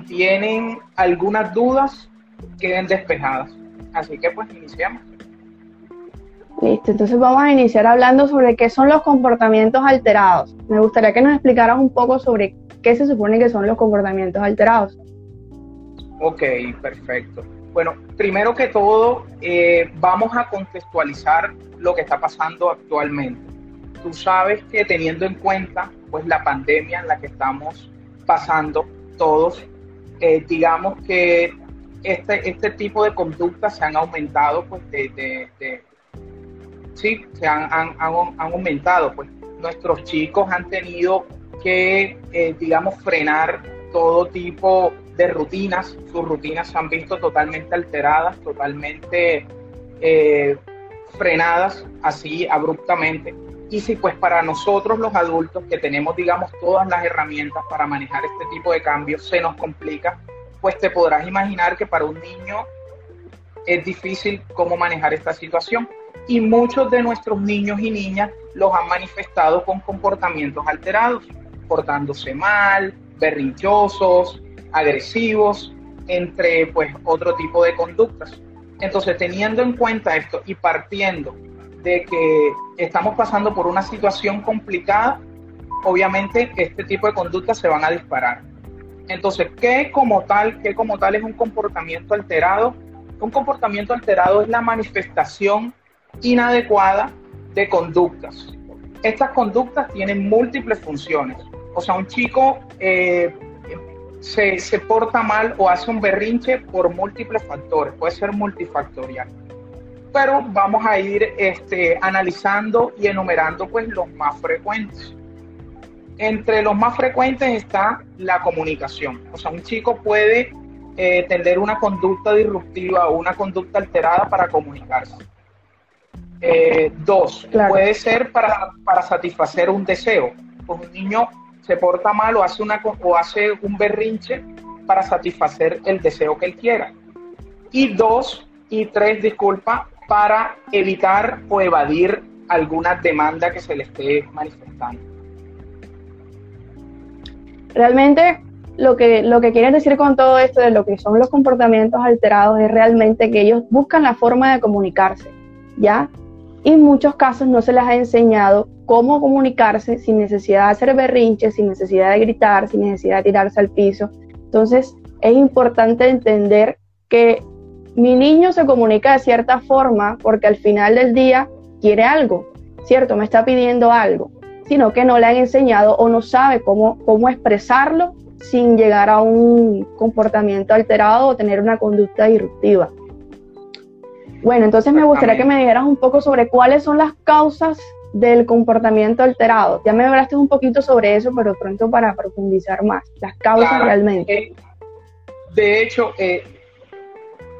si tienen algunas dudas, queden despejadas. Así que pues iniciamos. Listo, entonces vamos a iniciar hablando sobre qué son los comportamientos alterados. Me gustaría que nos explicaras un poco sobre qué se supone que son los comportamientos alterados. Ok, perfecto. Bueno, primero que todo, eh, vamos a contextualizar lo que está pasando actualmente. Tú sabes que teniendo en cuenta pues la pandemia en la que estamos pasando todos, eh, digamos que este, este tipo de conductas se han aumentado pues de, sí, se han, han, han, aumentado pues nuestros chicos han tenido que eh, digamos frenar todo tipo de rutinas, sus rutinas se han visto totalmente alteradas, totalmente eh, frenadas así abruptamente. Y si pues para nosotros los adultos que tenemos digamos todas las herramientas para manejar este tipo de cambios se nos complica, pues te podrás imaginar que para un niño es difícil cómo manejar esta situación. Y muchos de nuestros niños y niñas los han manifestado con comportamientos alterados, portándose mal, berrinchosos, agresivos, entre pues otro tipo de conductas. Entonces, teniendo en cuenta esto y partiendo de que estamos pasando por una situación complicada, obviamente este tipo de conductas se van a disparar. Entonces, ¿qué como tal, qué como tal es un comportamiento alterado? Un comportamiento alterado es la manifestación inadecuada de conductas. Estas conductas tienen múltiples funciones. O sea, un chico eh, se, se, porta mal o hace un berrinche por múltiples factores, puede ser multifactorial. Pero vamos a ir este, analizando y enumerando pues los más frecuentes. Entre los más frecuentes está la comunicación. O sea, un chico puede eh, tener una conducta disruptiva o una conducta alterada para comunicarse. Eh, dos, puede ser para, para satisfacer un deseo. Pues un niño se porta mal o hace, una, o hace un berrinche para satisfacer el deseo que él quiera. Y dos, y tres, disculpa, para evitar o evadir alguna demanda que se le esté manifestando. Realmente lo que, lo que quieren decir con todo esto de lo que son los comportamientos alterados es realmente que ellos buscan la forma de comunicarse, ¿ya? Y en muchos casos no se les ha enseñado cómo comunicarse sin necesidad de hacer berrinches, sin necesidad de gritar, sin necesidad de tirarse al piso. Entonces, es importante entender que mi niño se comunica de cierta forma porque al final del día quiere algo, ¿cierto? Me está pidiendo algo, sino que no le han enseñado o no sabe cómo, cómo expresarlo sin llegar a un comportamiento alterado o tener una conducta disruptiva. Bueno, entonces me gustaría que me dijeras un poco sobre cuáles son las causas del comportamiento alterado. Ya me hablaste un poquito sobre eso, pero pronto para profundizar más, las causas realmente. Eh, de hecho, eh,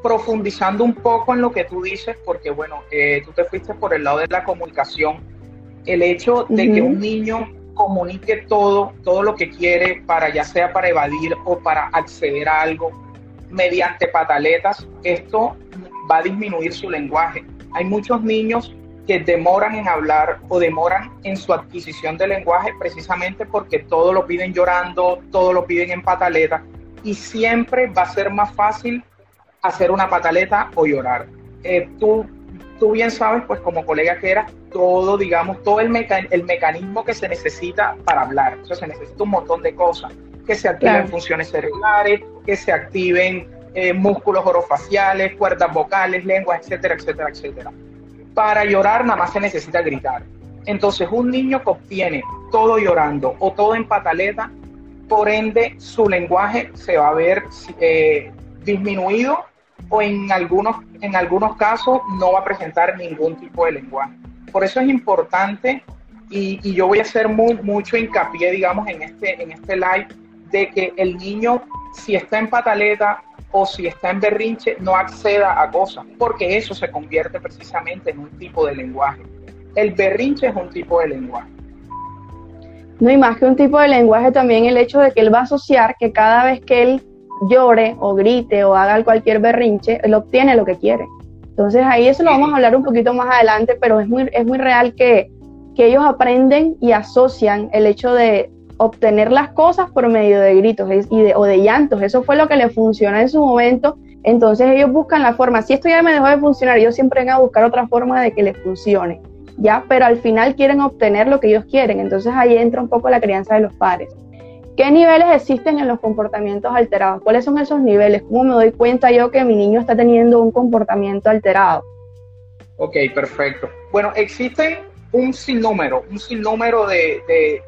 profundizando un poco en lo que tú dices, porque bueno, eh, tú te fuiste por el lado de la comunicación, el hecho de que un niño comunique todo, todo lo que quiere para ya sea para evadir o para acceder a algo mediante pataletas, esto va a disminuir su lenguaje. Hay muchos niños que demoran en hablar o demoran en su adquisición de lenguaje precisamente porque todo lo piden llorando, todo lo piden en pataleta y siempre va a ser más fácil hacer una pataleta o llorar. Eh, tú, tú bien sabes, pues como colega que eras, todo, digamos, todo el, el mecanismo que se necesita para hablar. O sea, se necesita un montón de cosas, que se activen funciones cerebrales, que se activen eh, músculos orofaciales, cuerdas vocales, lenguas, etcétera, etcétera, etcétera para llorar nada más se necesita gritar. Entonces un niño que obtiene todo llorando o todo en pataleta, por ende su lenguaje se va a ver eh, disminuido o en algunos, en algunos casos no va a presentar ningún tipo de lenguaje. Por eso es importante y, yo voy a hacer mucho hincapié, digamos, en este, en este live, de que el niño, si está en pataleta o si está en berrinche, no acceda a cosas, porque eso se convierte precisamente en un tipo de lenguaje. El berrinche es un tipo de lenguaje. No, y más que un tipo de lenguaje, también el hecho de que él va a asociar que cada vez que él llore o grite o haga cualquier berrinche, él obtiene lo que quiere. Entonces ahí eso lo vamos a hablar un poquito más adelante, pero es muy, es muy real que, que ellos aprenden y asocian el hecho de obtener las cosas por medio de gritos y de, o de llantos. Eso fue lo que le funcionó en su momento. Entonces ellos buscan la forma. Si esto ya me dejó de funcionar, ellos siempre van a buscar otra forma de que les funcione. ¿ya? Pero al final quieren obtener lo que ellos quieren. Entonces ahí entra un poco la crianza de los padres. ¿Qué niveles existen en los comportamientos alterados? ¿Cuáles son esos niveles? ¿Cómo me doy cuenta yo que mi niño está teniendo un comportamiento alterado? Ok, perfecto. Bueno, existen un sinnúmero, un sinnúmero de,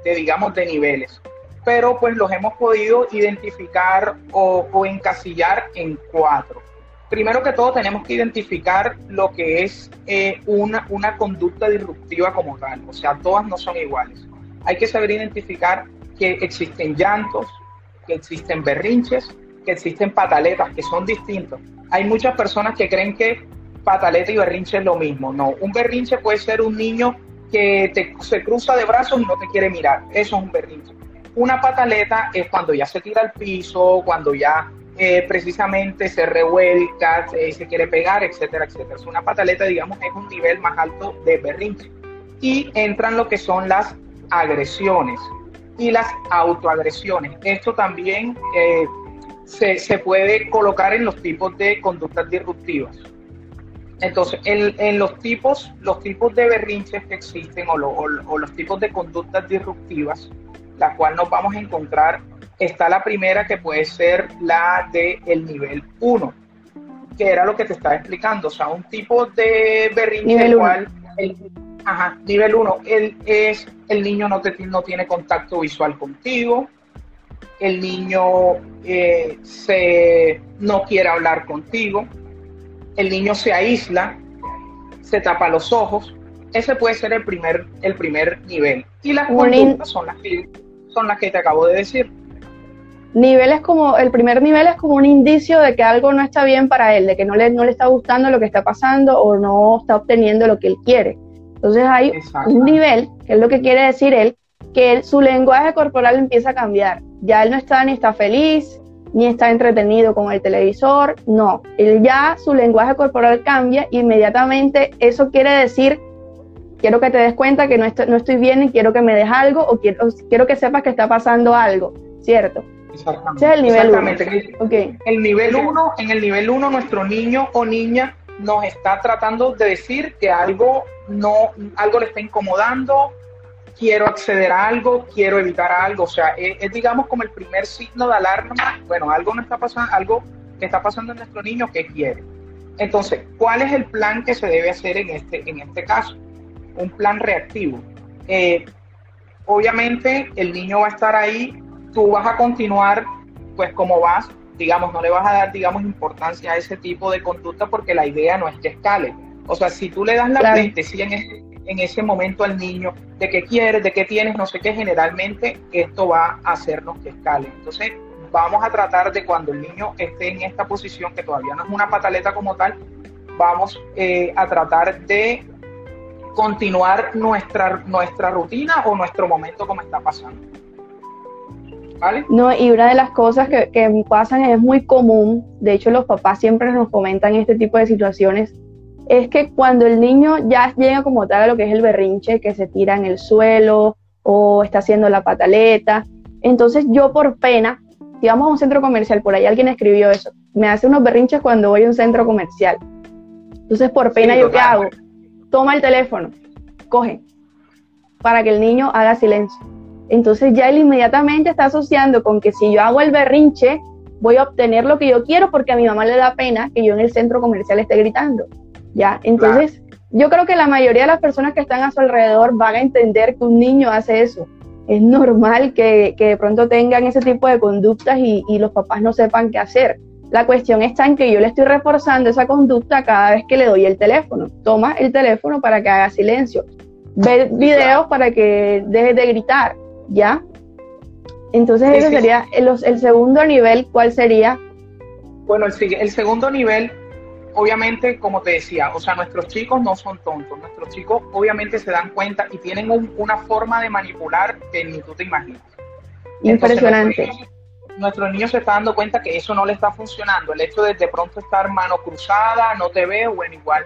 de, digamos, de niveles, pero pues los hemos podido identificar o, o encasillar en cuatro. Primero que todo tenemos que identificar lo que es eh, una, una conducta disruptiva como tal, o sea, todas no son iguales. Hay que saber identificar que existen llantos, que existen berrinches, que existen pataletas, que son distintos. Hay muchas personas que creen que pataleta y berrinche es lo mismo. No, un berrinche puede ser un niño que te, se cruza de brazos y no te quiere mirar. Eso es un berrinche. Una pataleta es cuando ya se tira al piso, cuando ya eh, precisamente se revuelca, se, quiere pegar, etcétera, etcétera. Es una pataleta, digamos, es un nivel más alto de berrinche. Y entran lo que son las agresiones y las autoagresiones. Esto también eh, se, puede colocar en los tipos de conductas disruptivas. Entonces, en, los tipos, los tipos de berrinches que existen o, o los tipos de conductas disruptivas, la cual nos vamos a encontrar está la primera que puede ser la del el nivel 1, que era lo que te estaba explicando, o sea, un tipo de berrinche nivel cual, el, ajá, nivel 1, el, es el niño no, te, no tiene contacto visual contigo, el niño eh, se, no quiere hablar contigo, el niño se aísla, se tapa los ojos, ese puede ser el primer, el primer nivel. Y las conductas son las que son las que te acabo de decir niveles como, el primer nivel es como un indicio de que algo no está bien para él, de que no le, no le está gustando lo que está pasando o no está obteniendo lo que él quiere. Entonces hay un nivel, que es lo que quiere decir él, que su lenguaje corporal empieza a cambiar. Ya él no está ni está feliz, ni está entretenido con el televisor, no. Él ya su lenguaje corporal cambia, inmediatamente eso quiere decir, quiero que te des cuenta que no, estoy, no estoy bien y quiero que me des algo o quiero, quiero que sepas que está pasando algo, ¿cierto? Exactamente. el nivel Exactamente. El nivel 1, en el nivel 1 nuestro niño o niña nos está tratando de decir que algo no algo le está incomodando, quiero acceder a algo, quiero evitar algo, o sea, es, digamos como el primer signo de alarma, bueno, algo no está pasando, algo que está pasando en nuestro niño que quiere. Entonces, ¿cuál es el plan que se debe hacer en este en este caso? Un plan reactivo. Eh, obviamente el niño va a estar ahí tú vas a continuar pues como vas, digamos, no le vas a dar, digamos, importancia a ese tipo de conducta porque la idea no es que escale. O sea, si tú le das la claro. en, ese, en ese momento al niño de qué quieres, de qué tienes, no sé qué, generalmente esto va a hacernos que escale. Entonces, vamos a tratar de cuando el niño esté en esta posición, que todavía no es una pataleta como tal, vamos eh, a tratar de continuar nuestra, nuestra rutina o nuestro momento como está pasando. No, y una de las cosas que, que pasan es muy común, de hecho los papás siempre nos comentan este tipo de situaciones, es que cuando el niño ya llega como tal a lo que es el berrinche, que se tira en el suelo o está haciendo la pataleta, entonces yo por pena, si vamos a un centro comercial, por ahí alguien escribió eso, me hace unos berrinches cuando voy a un centro comercial. Entonces por pena yo qué hago? Toma el teléfono, coge, para que el niño haga silencio. Entonces ya él inmediatamente está asociando con que si yo hago el berrinche, voy a obtener lo que yo quiero porque a mi mamá le da pena que yo en el centro comercial esté gritando. ¿Ya? Entonces, yo creo que la mayoría de las personas que están a su alrededor van a entender que un niño hace eso. Es normal que, de pronto tengan ese tipo de conductas y, y, los papás no sepan qué hacer. La cuestión está en que yo le estoy reforzando esa conducta cada vez que le doy el teléfono. Toma el teléfono para que haga silencio. Ve videos para que deje de gritar. ¿Ya? Entonces ese sería el, el, segundo nivel, ¿cuál sería? Bueno, el, el segundo nivel, obviamente, como te decía, o sea, nuestros chicos no son tontos, nuestros chicos obviamente se dan cuenta y tienen una forma de manipular que ni tú te imaginas. Impresionante. nuestro niño se está dando cuenta que eso no le está funcionando. El hecho de de pronto estar mano cruzada, no te veo, bueno, igual.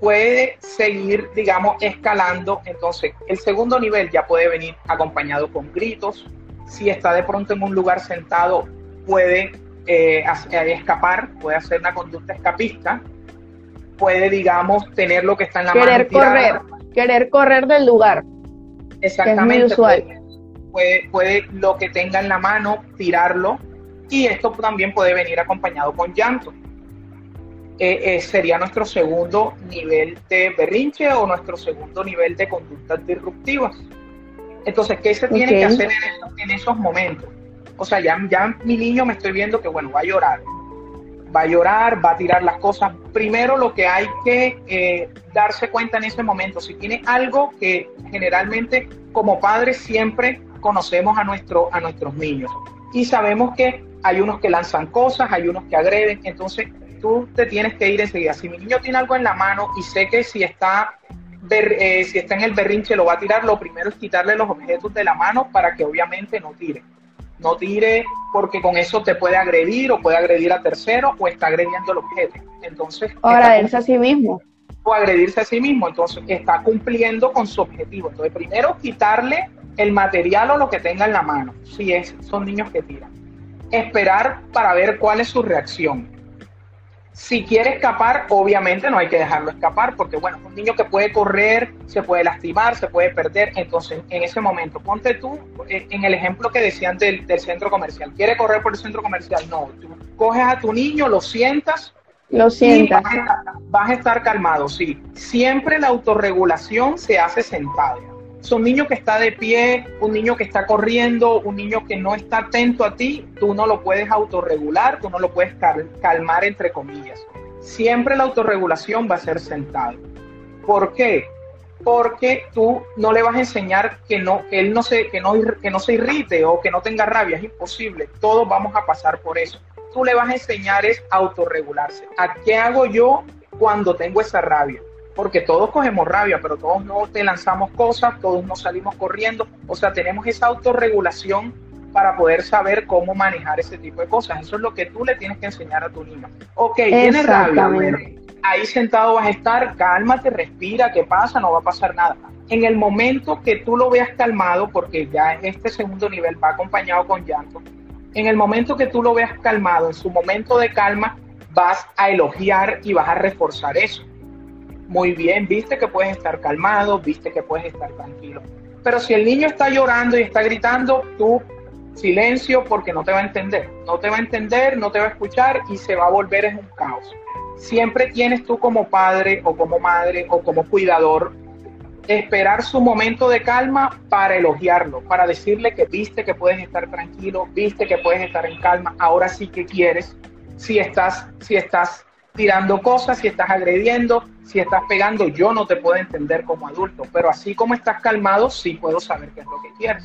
Puede seguir, digamos, escalando. Entonces, el segundo nivel ya puede venir acompañado con gritos. Si está de pronto en un lugar sentado, puede eh, eh, escapar, puede hacer una conducta escapista, puede, digamos, tener lo que está en la mano. Querer correr, querer correr del lugar. Exactamente. Puede, puede, puede lo que tenga en la mano, tirarlo. Y esto también puede venir acompañado con llanto. Eh, sería nuestro segundo nivel de berrinche o nuestro segundo nivel de conductas disruptivas. Entonces, ¿qué se tiene que hacer en esos momentos? O sea, ya, ya mi niño me estoy viendo que, bueno, va a llorar. Va a llorar, va a tirar las cosas. Primero lo que hay que eh, darse cuenta en ese momento, si tiene algo que generalmente como padres siempre conocemos a, nuestro, a nuestros niños y sabemos que hay unos que lanzan cosas, hay unos que agreden, entonces tú te tienes que ir enseguida. Si mi niño tiene algo en la mano y sé que si está, eh, si está en el berrinche lo va a tirar, lo primero es quitarle los objetos de la mano para que obviamente no tire no tire porque con eso te puede agredir o puede agredir a tercero o está agrediendo el objeto. Entonces, o agredirse a sí mismo. O agredirse a sí mismo. Entonces, está cumpliendo con su objetivo. Entonces, primero quitarle el material o lo que tenga en la mano, si es, son niños que tiran. Esperar para ver cuál es su reacción. Si quiere escapar, obviamente no hay que dejarlo escapar, porque bueno, un niño que puede correr, se puede lastimar, se puede perder. Entonces, en ese momento, ponte tú eh, en el ejemplo que decían del, centro comercial. ¿Quiere correr por el centro comercial? No. Tú coges a tu niño, lo sientas. Lo sientas. Vas a, estar, calmado, sí. Siempre la autorregulación se hace un niño que está de pie, un niño que está corriendo, un niño que no está atento a ti, tú no lo puedes autorregular, tú no lo puedes calmar entre comillas. Siempre la autorregulación va a ser sentado. ¿Por qué? Porque tú no le vas a enseñar que no, él no se, que no, que no se irrite o que no tenga rabia, es imposible. Todos vamos a pasar por eso. Tú le vas a enseñar es autorregularse. ¿A qué hago yo cuando tengo esa rabia? Porque todos cogemos rabia, pero todos no te lanzamos cosas, todos no salimos corriendo, o sea, tenemos esa autorregulación para poder saber cómo manejar ese tipo de cosas. Eso es lo que tú le tienes que enseñar a tu niño. Ok, tienes rabia, ahí sentado vas a estar, cálmate, respira, ¿qué pasa? No va a pasar nada. En el momento que tú lo veas calmado, porque ya este segundo nivel va acompañado con llanto, en el momento que tú lo veas calmado, en su momento de calma, vas a elogiar y vas a reforzar eso muy bien, viste que puedes estar calmado, viste que puedes estar tranquilo. Pero si el niño está llorando y está gritando, tú silencio porque no te va a entender. No te va a entender, no te va a escuchar y se va a volver en un caos. Siempre tienes tú como padre o como madre o como cuidador esperar su momento de calma para elogiarlo, para decirle que viste que puedes estar tranquilo, viste que puedes estar en calma, ahora sí que quieres, si estás, si estás tirando cosas, si estás agrediendo, si estás pegando, yo no te puedo entender como adulto, pero así como estás calmado, sí puedo saber qué es lo que quieres.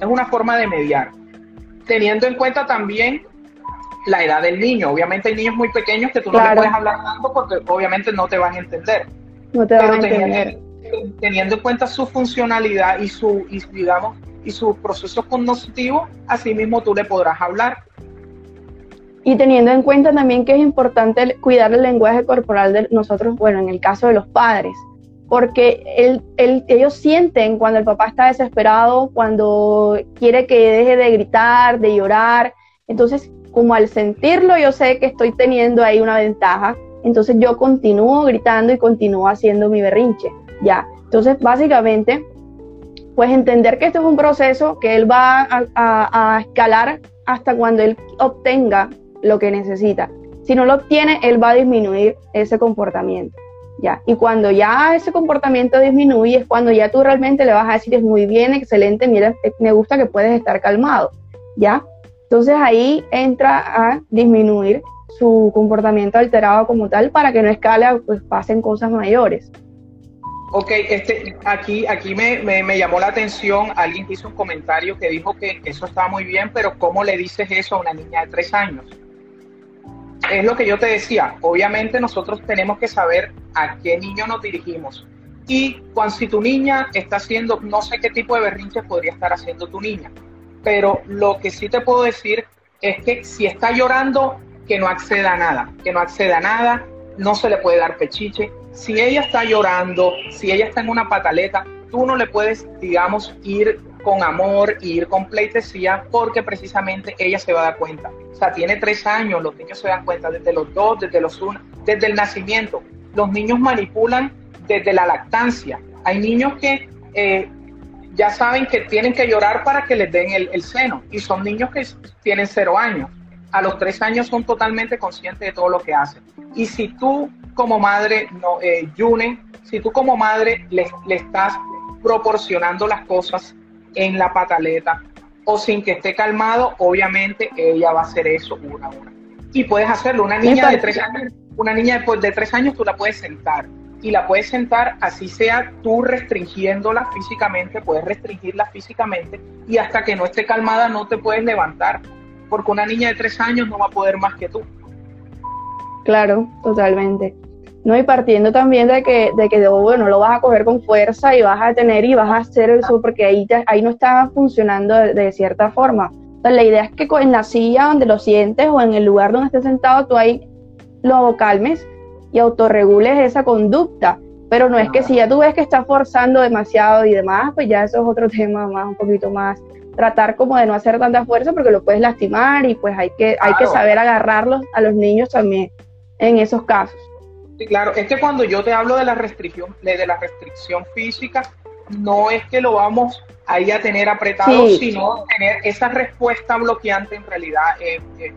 Es una forma de mediar, teniendo en cuenta también la edad del niño. Obviamente hay niños muy pequeños que tú no le puedes hablar tanto porque obviamente no te van a entender. No te van a entender. Teniendo, teniendo en cuenta su funcionalidad y su, y, digamos, y su proceso cognitivo, así mismo tú le podrás hablar y teniendo en cuenta también que es importante cuidar el lenguaje corporal de nosotros, bueno, en el caso de los padres, porque ellos sienten cuando el papá está desesperado, cuando quiere que deje de gritar, de llorar. Entonces, como al sentirlo, yo sé que estoy teniendo ahí una ventaja, entonces yo continúo gritando y continúo haciendo mi berrinche, ¿ya? Entonces, básicamente, pues entender que esto es un proceso que él va a escalar hasta cuando él obtenga lo que necesita. Si no lo obtiene, él va a disminuir ese comportamiento. ¿ya? Y cuando ya ese comportamiento disminuye, es cuando ya tú realmente le vas a decir, es muy bien, excelente, mira, me gusta que puedes estar calmado. ¿ya? Entonces ahí entra a disminuir su comportamiento alterado como tal para que no escale, pues pasen cosas mayores. Ok, este, aquí, aquí me, me, llamó la atención, alguien hizo un comentario que dijo que eso está muy bien, pero ¿cómo le dices eso a una niña de tres años? Es lo que yo te decía, obviamente nosotros tenemos que saber a qué niño nos dirigimos. Y cuando si tu niña está haciendo, no sé qué tipo de berrinche podría estar haciendo tu niña, pero lo que sí te puedo decir es que si está llorando, que no acceda a nada, que no acceda a nada, no se le puede dar pechiche. si ella está llorando, si ella está en una pataleta, tú no le puedes, digamos, ir con amor, ir con pleitesía, porque precisamente ella se va a dar cuenta. O sea, tiene tres años, los niños se dan cuenta desde los dos, desde los uno, desde el nacimiento. Los niños manipulan desde la lactancia. Hay niños que eh, ya saben que tienen que llorar para que les den el, seno y son niños que tienen cero años. A los tres años son totalmente conscientes de todo lo que hacen. Y si tú como madre, no, eh, si tú como madre le, le estás proporcionando las cosas en la pataleta o sin que esté calmado, obviamente ella va a hacer eso una a una. Y puedes hacerlo. Una niña de tres años, una niña de, de tres años tú la puedes sentar y la puedes sentar, así sea tú restringiéndola físicamente, puedes restringirla físicamente y hasta que no esté calmada no te puedes levantar, porque una niña de tres años no va a poder más que tú. Claro, totalmente. No, y partiendo también de que, de que bueno, lo vas a coger con fuerza y vas a tener y vas a hacer eso porque ahí, ahí no está funcionando de, cierta forma. Entonces, la idea es que en la silla donde lo sientes o en el lugar donde estés sentado, tú ahí lo calmes y autorregules esa conducta. Pero no es que si ya tú ves que está forzando demasiado y demás, pues ya eso es otro tema más, un poquito más. Tratar como de no hacer tanta fuerza porque lo puedes lastimar y pues hay que, hay que saber agarrarlos a los niños también en esos casos. Sí, claro, es que cuando yo te hablo de la restricción, de la restricción física, no es que lo vamos ahí a tener apretado, sino tener esa respuesta bloqueante en realidad. Eh, eh,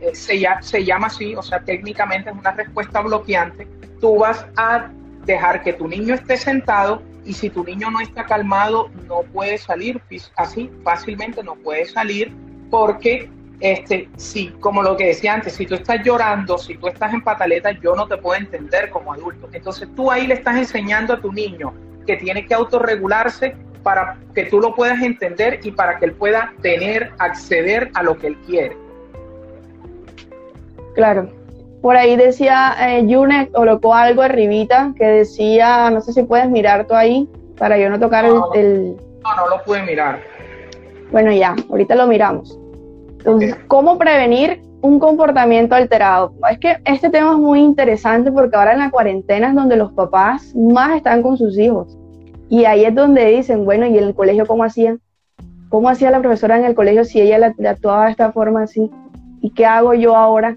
eh, se, se llama así, o sea, técnicamente es una respuesta bloqueante, tú vas a dejar que tu niño esté sentado y si tu niño no está calmado, no puede salir así fácilmente, no puede salir porque, este, si, como lo que decía antes, si tú estás llorando, si tú estás en pataleta, yo no te puedo entender como adulto. Entonces tú ahí le estás enseñando a tu niño que tiene que autorregularse para que tú lo puedas entender y para que él pueda tener, acceder a lo que él quiere. Claro. Por ahí decía eh, Yune, colocó algo arribita que decía, no sé si puedes mirar tú ahí, para yo no tocar el, No, no lo pude mirar. Bueno, ya, ahorita lo miramos. Entonces, ¿cómo prevenir un comportamiento alterado? Es que este tema es muy interesante porque ahora en la cuarentena es donde los papás más están con sus hijos. Y ahí es donde dicen, bueno, ¿y en el colegio cómo hacían? ¿Cómo hacía la profesora en el colegio si ella le actuaba de esta forma así? ¿Y qué hago yo ahora?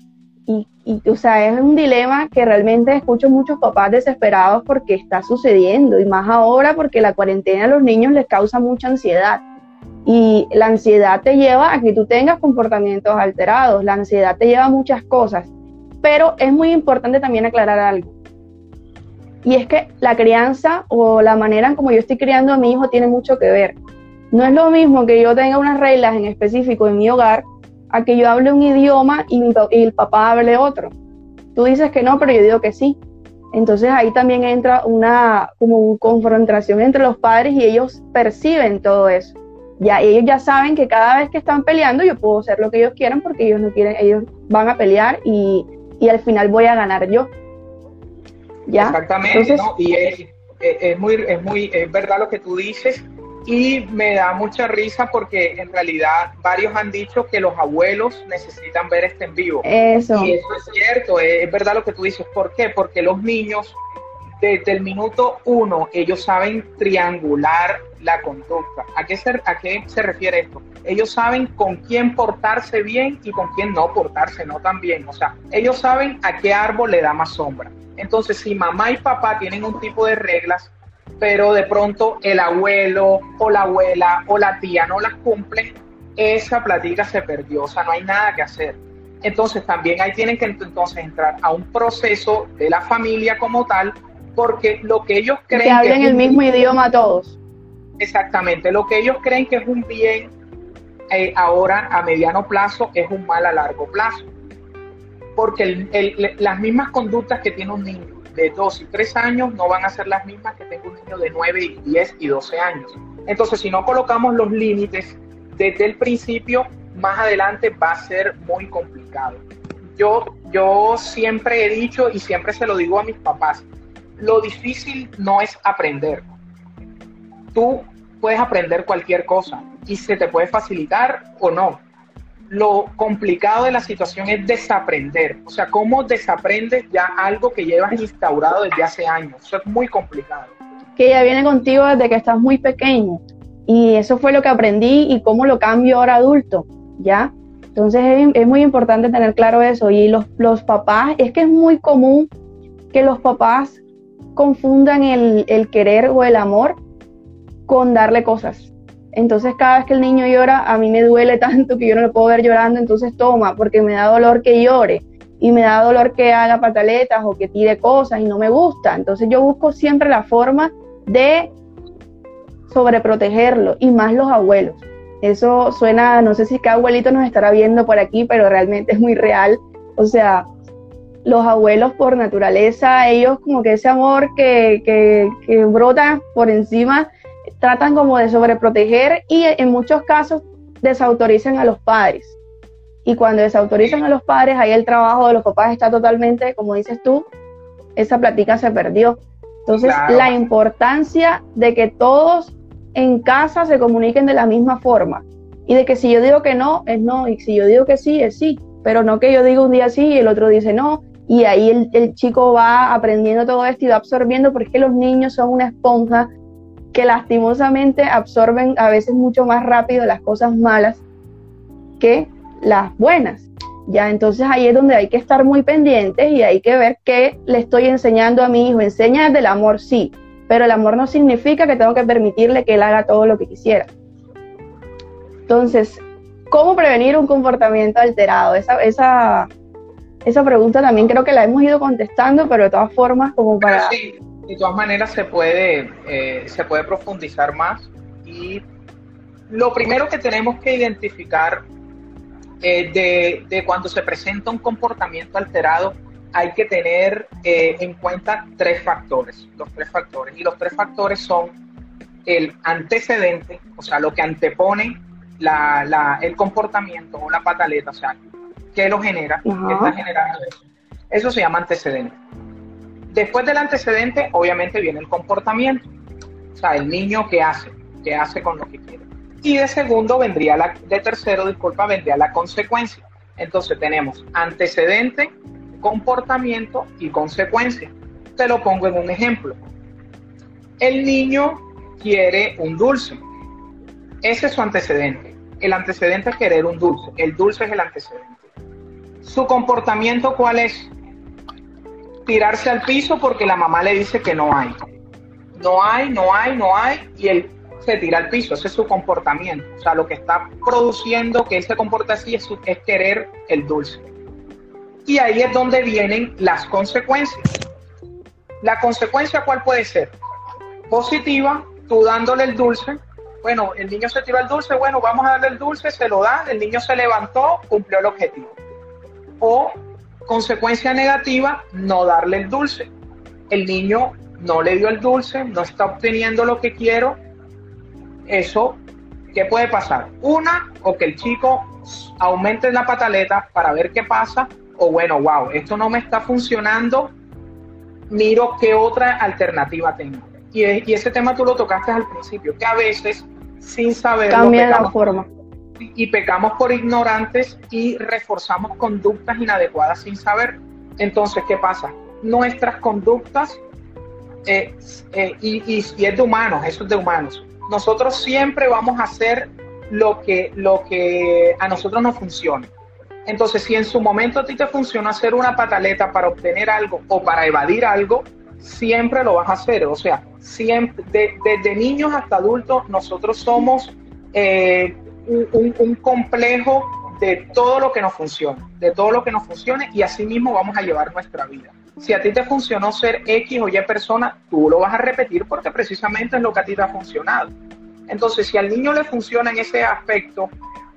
y, o sea, es un dilema que realmente escucho muchos papás desesperados porque está sucediendo y más ahora porque la cuarentena a los niños les causa mucha ansiedad. Y la ansiedad te lleva a que tú tengas comportamientos alterados, la ansiedad te lleva a muchas cosas, pero es muy importante también aclarar algo. Y es que la crianza o la manera en como yo estoy criando a mi hijo tiene mucho que ver. No es lo mismo que yo tenga unas reglas en específico en mi hogar a que yo hable un idioma y, el papá hable otro. Tú dices que no, pero yo digo que sí. Entonces ahí también entra una como una confrontación entre los padres y ellos perciben todo eso. Ya ellos ya saben que cada vez que están peleando yo puedo hacer lo que ellos quieran porque ellos no quieren, ellos van a pelear y, al final voy a ganar yo. ¿Ya? Exactamente, y es, es, muy, es muy, es verdad lo que tú dices y me da mucha risa porque en realidad varios han dicho que los abuelos necesitan ver este en vivo. Eso. Y eso es cierto, es verdad lo que tú dices. ¿Por qué? Porque los niños, desde el minuto uno, ellos saben triangular la conducta. ¿A qué, se, ¿A qué se refiere esto? Ellos saben con quién portarse bien y con quién no portarse no tan bien. O sea, ellos saben a qué árbol le da más sombra. Entonces, si mamá y papá tienen un tipo de reglas, pero de pronto el abuelo o la abuela o la tía no las cumple, esa platica se perdió, o sea, no hay nada que hacer. Entonces también ahí tienen que entonces entrar a un proceso de la familia como tal, porque lo que ellos creen... Que hablen el mismo idioma todos. Exactamente, lo que ellos creen que es un bien eh, ahora a mediano plazo es un mal a largo plazo. Porque las mismas conductas que tiene un niño de 2 y 3 años no van a ser las mismas que tengo un niño de 9, 10 y 12 años. Entonces, si no colocamos los límites desde el principio, más adelante va a ser muy complicado. Yo, yo siempre he dicho y siempre se lo digo a mis papás, lo difícil no es aprender. Tú puedes aprender cualquier cosa y se te puede facilitar o no. lo complicado de la situación es desaprender. O sea, cómo desaprendes ya algo que llevas instaurado desde hace años. Eso es muy complicado. Que ya viene contigo desde que estás muy pequeño. Y eso fue lo que aprendí y cómo lo cambio ahora adulto, ¿ya? Entonces es, muy importante tener claro eso. Y los, los, papás, es que es muy común que los papás confundan el, el querer o el amor con darle cosas. Entonces cada vez que el niño llora, a mí me duele tanto que yo no lo puedo ver llorando, entonces toma, porque me da dolor que llore y me da dolor que haga pataletas o que tire cosas y no me gusta. Entonces yo busco siempre la forma de sobreprotegerlo y más los abuelos. Eso suena, no sé si cada abuelito nos estará viendo por aquí, pero realmente es muy real. O sea, los abuelos por naturaleza, ellos como que ese amor que, que, que brota por encima tratan como de sobreproteger y en muchos casos desautorizan a los padres. Y cuando desautorizan a los padres, ahí el trabajo de los papás está totalmente, como dices tú, esa plática se perdió. Entonces, la importancia de que todos en casa se comuniquen de la misma forma y de que si yo digo que no, es no, y si yo digo que sí, es sí, pero no que yo diga un día sí y el otro dice no, y ahí el, el chico va aprendiendo todo esto y va absorbiendo porque los niños son una esponja que lastimosamente absorben a veces mucho más rápido las cosas malas que las buenas. Ya, entonces ahí es donde hay que estar muy pendientes y hay que ver qué le estoy enseñando a mi hijo. Enseña del amor, sí, pero el amor no significa que tengo que permitirle que él haga todo lo que quisiera. Entonces, ¿cómo prevenir un comportamiento alterado? Esa, esa, esa pregunta también creo que la hemos ido contestando, pero de todas formas, como para de todas maneras se puede, eh, se puede profundizar más. Y lo primero que tenemos que identificar eh, de, de, cuando se presenta un comportamiento alterado hay que tener eh, en cuenta tres factores, los tres factores. Y los tres factores son el antecedente, o sea, lo que antepone la, la, el comportamiento o la pataleta, o sea, que lo genera, que está generando eso. Eso se llama antecedente. Después del antecedente, obviamente viene el comportamiento. O sea, el niño qué hace, qué hace con lo que quiere. Y de segundo vendría la, de tercero, disculpa, vendría la consecuencia. Entonces tenemos antecedente, comportamiento y consecuencia. Te lo pongo en un ejemplo. El niño quiere un dulce. Ese es su antecedente. El antecedente es querer un dulce. El dulce es el antecedente. Su comportamiento, ¿cuál es? tirarse al piso porque la mamá le dice que no hay. No hay, no hay, no hay, y él se tira al piso, ese es su comportamiento. O sea, lo que está produciendo que él se comporte así es, querer el dulce. Y ahí es donde vienen las consecuencias. La consecuencia, ¿cuál puede ser? Positiva, tú dándole el dulce. Bueno, el niño se tiró el dulce, bueno, vamos a darle el dulce, se lo da, el niño se levantó, cumplió el objetivo. O Consecuencia negativa, no darle el dulce. El niño no le dio el dulce, no está obteniendo lo que quiero. Eso, ¿qué puede pasar? Una, o que el chico aumente la pataleta para ver qué pasa, o bueno, wow, esto no me está funcionando, miro qué otra alternativa tengo. Y, ese tema tú lo tocaste al principio, que a veces, sin saber... Cambia la forma y pecamos por ignorantes y reforzamos conductas inadecuadas sin saber. Entonces, ¿qué pasa? Nuestras conductas, eh, eh, y, es de humanos, eso es de humanos, nosotros siempre vamos a hacer lo que, lo que a nosotros nos funcione. Entonces, si en su momento a ti te funciona hacer una pataleta para obtener algo o para evadir algo, siempre lo vas a hacer. O sea, siempre, desde niños hasta adultos, nosotros somos eh, un, complejo de todo lo que nos funciona, de todo lo que nos funcione y así mismo vamos a llevar nuestra vida. Si a ti te funcionó ser X o Y persona, tú lo vas a repetir porque precisamente es lo que a ti te ha funcionado. Entonces, si al niño le funciona en ese aspecto,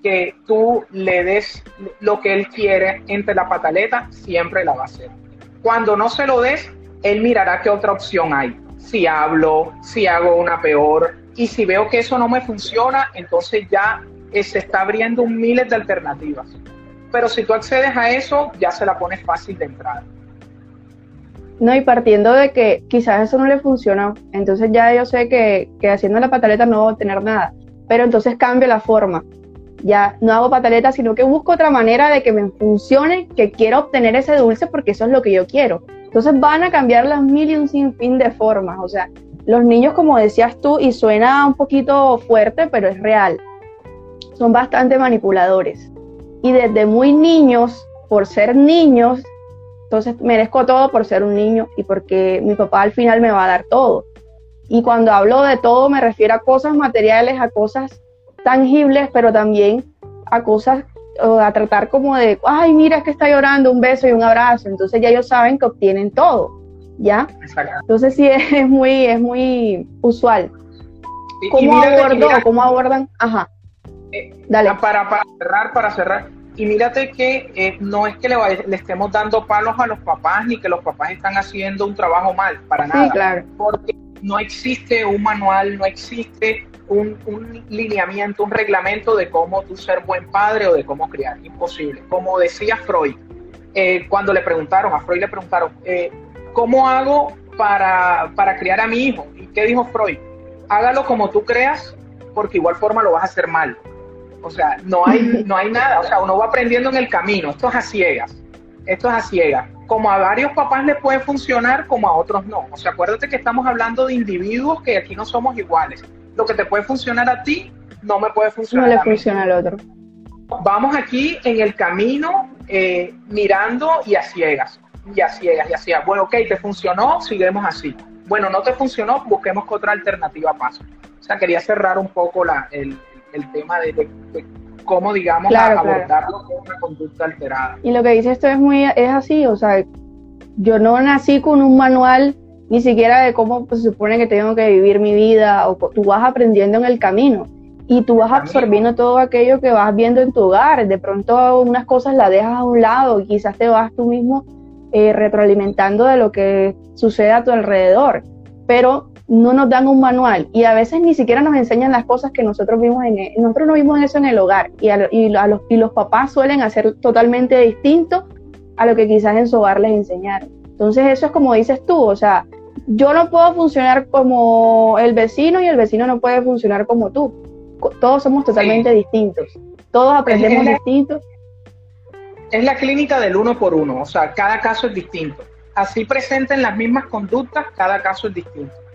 que tú le des lo que él quiere entre la pataleta, siempre la va a hacer. Cuando no se lo des, él mirará qué otra opción hay. Si hablo, si hago una peor, y si veo que eso no me funciona, entonces ya se está abriendo un miles de alternativas. Pero si tú accedes a eso, ya se la pones fácil de entrada. No, y partiendo de que quizás eso no le funciona, entonces ya yo sé que, que haciendo la pataleta no voy a obtener nada, pero entonces cambio la forma. ya no hago pataletas, sino que busco otra manera de que me funcione, que quiero obtener ese dulce porque eso es lo que yo quiero. Entonces van a cambiar las mil y un sinfín de formas, o sea, los niños, como decías tú, y suena un poquito fuerte, pero es real, son bastante manipuladores. Y desde muy niños, por ser niños, entonces merezco todo por ser un niño y porque mi papá al final me va a dar todo. Y cuando hablo de todo me refiero a cosas materiales, a cosas tangibles, pero también a cosas, a tratar como de, ay, mira que está llorando, un beso y un abrazo. Entonces ya ellos saben que obtienen todo, ¿ya? Entonces sí es muy, es muy usual. ¿Cómo ¿Cómo abordan? Ajá. Eh, Dale. Para, para cerrar, para cerrar, y mírate que eh, no es que le, le, estemos dando palos a los papás ni que los papás están haciendo un trabajo mal, para nada. Claro. Porque no existe un manual, no existe un, lineamiento, un reglamento de cómo tú ser buen padre o de cómo criar. Imposible. Como decía Freud, eh, cuando le preguntaron, a Freud le preguntaron, eh, ¿cómo hago para, para criar a mi hijo? ¿Y qué dijo Freud? Hágalo como tú creas, porque igual forma lo vas a hacer mal. O sea, no hay, no hay nada, o sea, uno va aprendiendo en el camino, esto es a ciegas, esto es a ciegas. Como a varios papás les puede funcionar, como a otros no. O sea, acuérdate que estamos hablando de individuos que aquí no somos iguales. Lo que te puede funcionar a ti, no me puede funcionar no le funciona al otro. Vamos aquí en el camino eh, mirando y a ciegas, y a ciegas, y a ciegas. Bueno, ok, te funcionó, seguimos así. Bueno, no te funcionó, busquemos otra alternativa paso. O sea, quería cerrar un poco la, el, el tema de, cómo, digamos, abordarlo con una conducta alterada. Y lo que dice esto es muy, es así, o sea, yo no nací con un manual ni siquiera de cómo pues, se supone que tengo que vivir mi vida, o tú vas aprendiendo en el camino y tú vas absorbiendo todo aquello que vas viendo en tu hogar. De pronto unas cosas las dejas a un lado y quizás te vas tú mismo eh, retroalimentando de lo que sucede a tu alrededor. Pero no nos dan un manual y a veces ni siquiera nos enseñan las cosas que nosotros vimos en el, nosotros no vimos eso en el hogar y, y, los, y los papás suelen hacer totalmente distinto a lo que quizás en su hogar les enseñaron. Entonces eso es como dices tú, o sea, yo no puedo funcionar como el vecino y el vecino no puede funcionar como tú. Todos somos totalmente distintos, todos aprendemos distintos. Es la clínica del uno por uno, o sea, cada caso es distinto. Así presenten las mismas conductas, cada caso es distinto.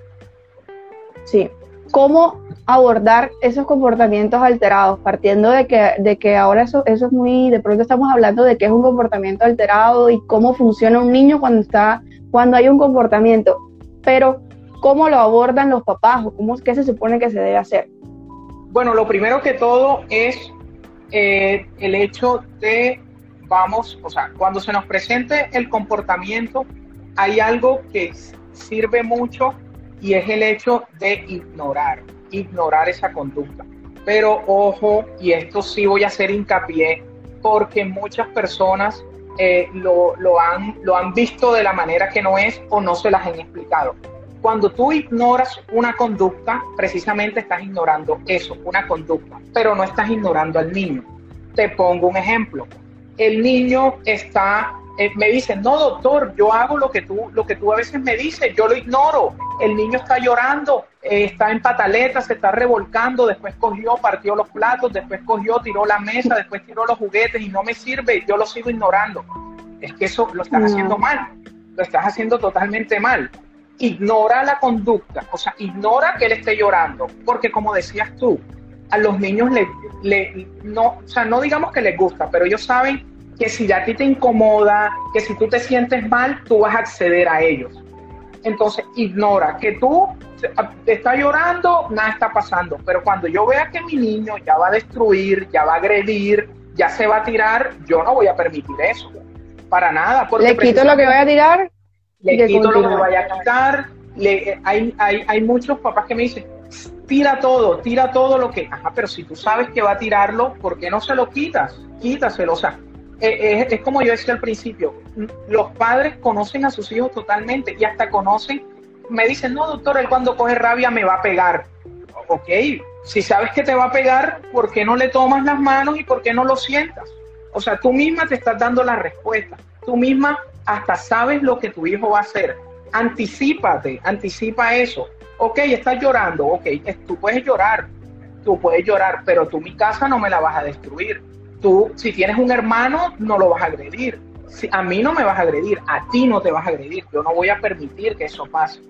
Sí. ¿Cómo abordar esos comportamientos alterados? Partiendo de que, de que ahora eso, eso es muy, de pronto estamos hablando de qué es un comportamiento alterado y cómo funciona un niño cuando está, cuando hay un comportamiento. Pero, ¿cómo lo abordan los papás o cómo, qué se supone que se debe hacer? Bueno, lo primero que todo es eh, el hecho de, vamos, o sea, cuando se nos presente el comportamiento, hay algo que sirve mucho y es el hecho de ignorar, ignorar esa conducta. Pero ojo, y esto sí voy a hacer hincapié, porque muchas personas eh, lo, lo, han, lo han visto de la manera que no es o no se las han explicado. Cuando tú ignoras una conducta, precisamente estás ignorando eso, una conducta, pero no estás ignorando al niño. Te pongo un ejemplo. El niño está eh, me dicen, no doctor, yo hago lo que tú, lo que tú a veces me dices, yo lo ignoro. El niño está llorando, eh, está en pataletas, se está revolcando, después cogió, partió los platos, después cogió, tiró la mesa, después tiró los juguetes y no me sirve, yo lo sigo ignorando. Es que eso lo estás haciendo mal, lo estás haciendo totalmente mal. Ignora la conducta, o sea, ignora que él esté llorando, porque como decías tú, a los niños le, le no, o sea, no digamos que les gusta, pero ellos saben que si a ti te incomoda, que si tú te sientes mal, tú vas a acceder a ellos. Entonces, ignora que tú te estás llorando, nada está pasando. Pero cuando yo vea que mi niño ya va a destruir, ya va a agredir, ya se va a tirar, yo no voy a permitir eso. Para nada. Porque ¿Le quito lo que vaya a tirar? Le quito lo que vaya a quitar. hay, hay, hay muchos papás que me dicen, tira todo, tira todo lo que... Ajá, pero si tú sabes que va a tirarlo, ¿por qué no se lo quitas? Quítaselo. O sea, eh, es, como yo decía al principio, los padres conocen a sus hijos totalmente y hasta conocen, me dicen, no, doctor, él cuando coge rabia me va a pegar. Ok, si sabes que te va a pegar, ¿por qué no le tomas las manos y por qué no lo sientas? O sea, tú misma te estás dando la respuesta. Tú misma hasta sabes lo que tu hijo va a hacer. Anticípate, anticipa eso. Ok, estás llorando, ok, tú puedes llorar, tú puedes llorar, pero tú mi casa no me la vas a destruir. Tú, si tienes un hermano, no lo vas a agredir. Si, a mí no me vas a agredir, a ti no te vas a agredir. Yo no voy a permitir que eso pase.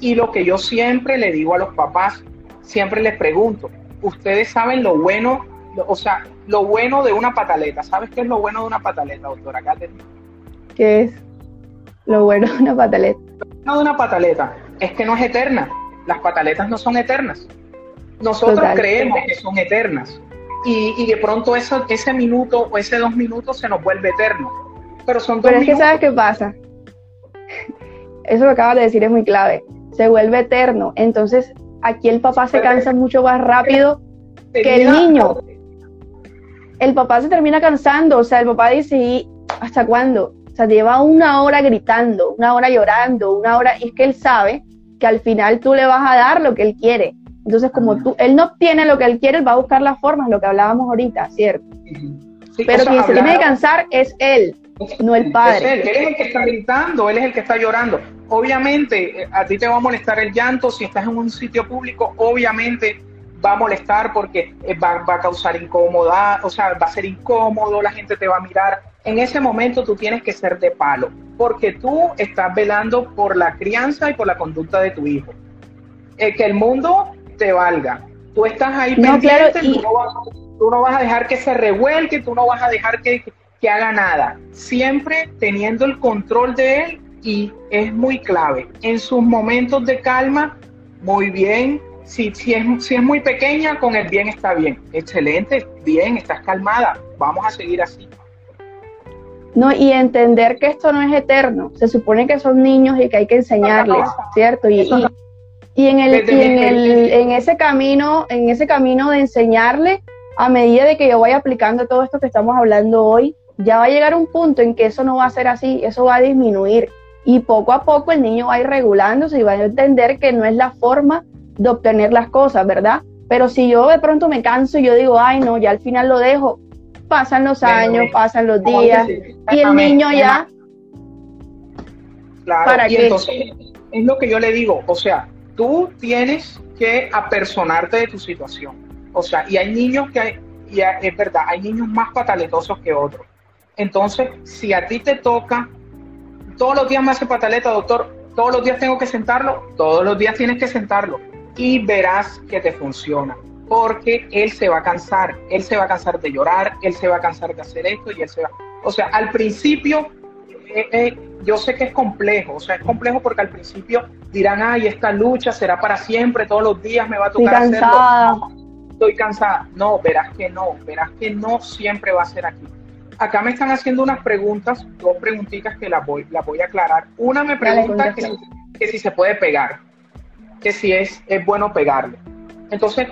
Y lo que yo siempre le digo a los papás, siempre les pregunto, ustedes saben lo bueno, o sea, lo bueno de una pataleta. ¿Sabes qué es lo bueno de una pataleta, doctora ¿Qué es lo bueno de una pataleta? Lo bueno de una pataleta es que no es eterna. Las pataletas no son eternas. Nosotros creemos que son eternas. Y, de pronto eso, ese minuto o ese dos minutos se nos vuelve eterno. Pero son dos Pero es que ¿sabes qué pasa? Eso que acabas de decir es muy clave. Se vuelve eterno. Entonces, aquí el papá se cansa mucho más rápido que el niño. El papá se termina cansando. O sea, el papá dice, ¿y hasta cuándo? O sea, lleva una hora gritando, una hora llorando, una hora. Y es que él sabe que al final tú le vas a dar lo que él quiere. Entonces, como tú, él no obtiene lo que él quiere, él va a buscar las formas, lo que hablábamos ahorita, ¿cierto? Pero quien se tiene que cansar es él, no el padre. él. él es el que está gritando, él es el que está llorando. Obviamente, eh, a ti te va a molestar el llanto si estás en un sitio público, obviamente va a molestar porque eh, va, va a causar incomodidad, o sea, va a ser incómodo, la gente te va a mirar. En ese momento tú tienes que ser de palo, porque tú estás velando por la crianza y por la conducta de tu hijo. Eh, que el mundo te valga. Tú estás ahí pendiente, tú, no vas, a dejar que se revuelque, tú no vas a dejar que, que haga nada. Siempre teniendo el control de él y es muy clave. En sus momentos de calma, muy bien. Si, si, es, si es muy pequeña, con el bien está bien. Excelente, bien, estás calmada. Vamos a seguir así. No, y entender que esto no es eterno. Se supone que son niños y que hay que enseñarles, ¿cierto? Y, y en, el, en, el, en ese camino, en ese camino de enseñarle, a medida de que yo vaya aplicando todo esto que estamos hablando hoy, ya va a llegar un punto en que eso no va a ser así, eso va a disminuir. Y poco a poco el niño va a ir regulándose y va a entender que no es la forma de obtener las cosas, ¿verdad? Pero si yo de pronto me canso y yo digo, ay no, ya al final lo dejo, pasan los años, pasan los días, y el niño ya... Claro, ¿para y entonces es lo que yo le digo, o sea, tú tienes que apersonarte de tu situación. O sea, y hay niños que, hay, y es verdad, hay niños más pataletosos que otros. Entonces, si a ti te toca, todos los días me hace pataleta, doctor, todos los días tengo que sentarlo, todos los días tienes que sentarlo y verás que te funciona. Porque él se va a cansar, él se va a cansar de llorar, él se va a cansar de hacer esto y él se va. O sea, al principio eh, eh, yo sé que es complejo, o sea, es complejo porque al principio dirán, ay, esta lucha será para siempre, todos los días me va a tocar Estoy hacerlo. estoy cansada. No, verás que no, verás que no siempre va a ser aquí. Acá me están haciendo unas preguntas, dos preguntitas que las voy, las voy a aclarar. Una me pregunta que, que, si se puede pegar, que si es, es bueno pegarle. Entonces,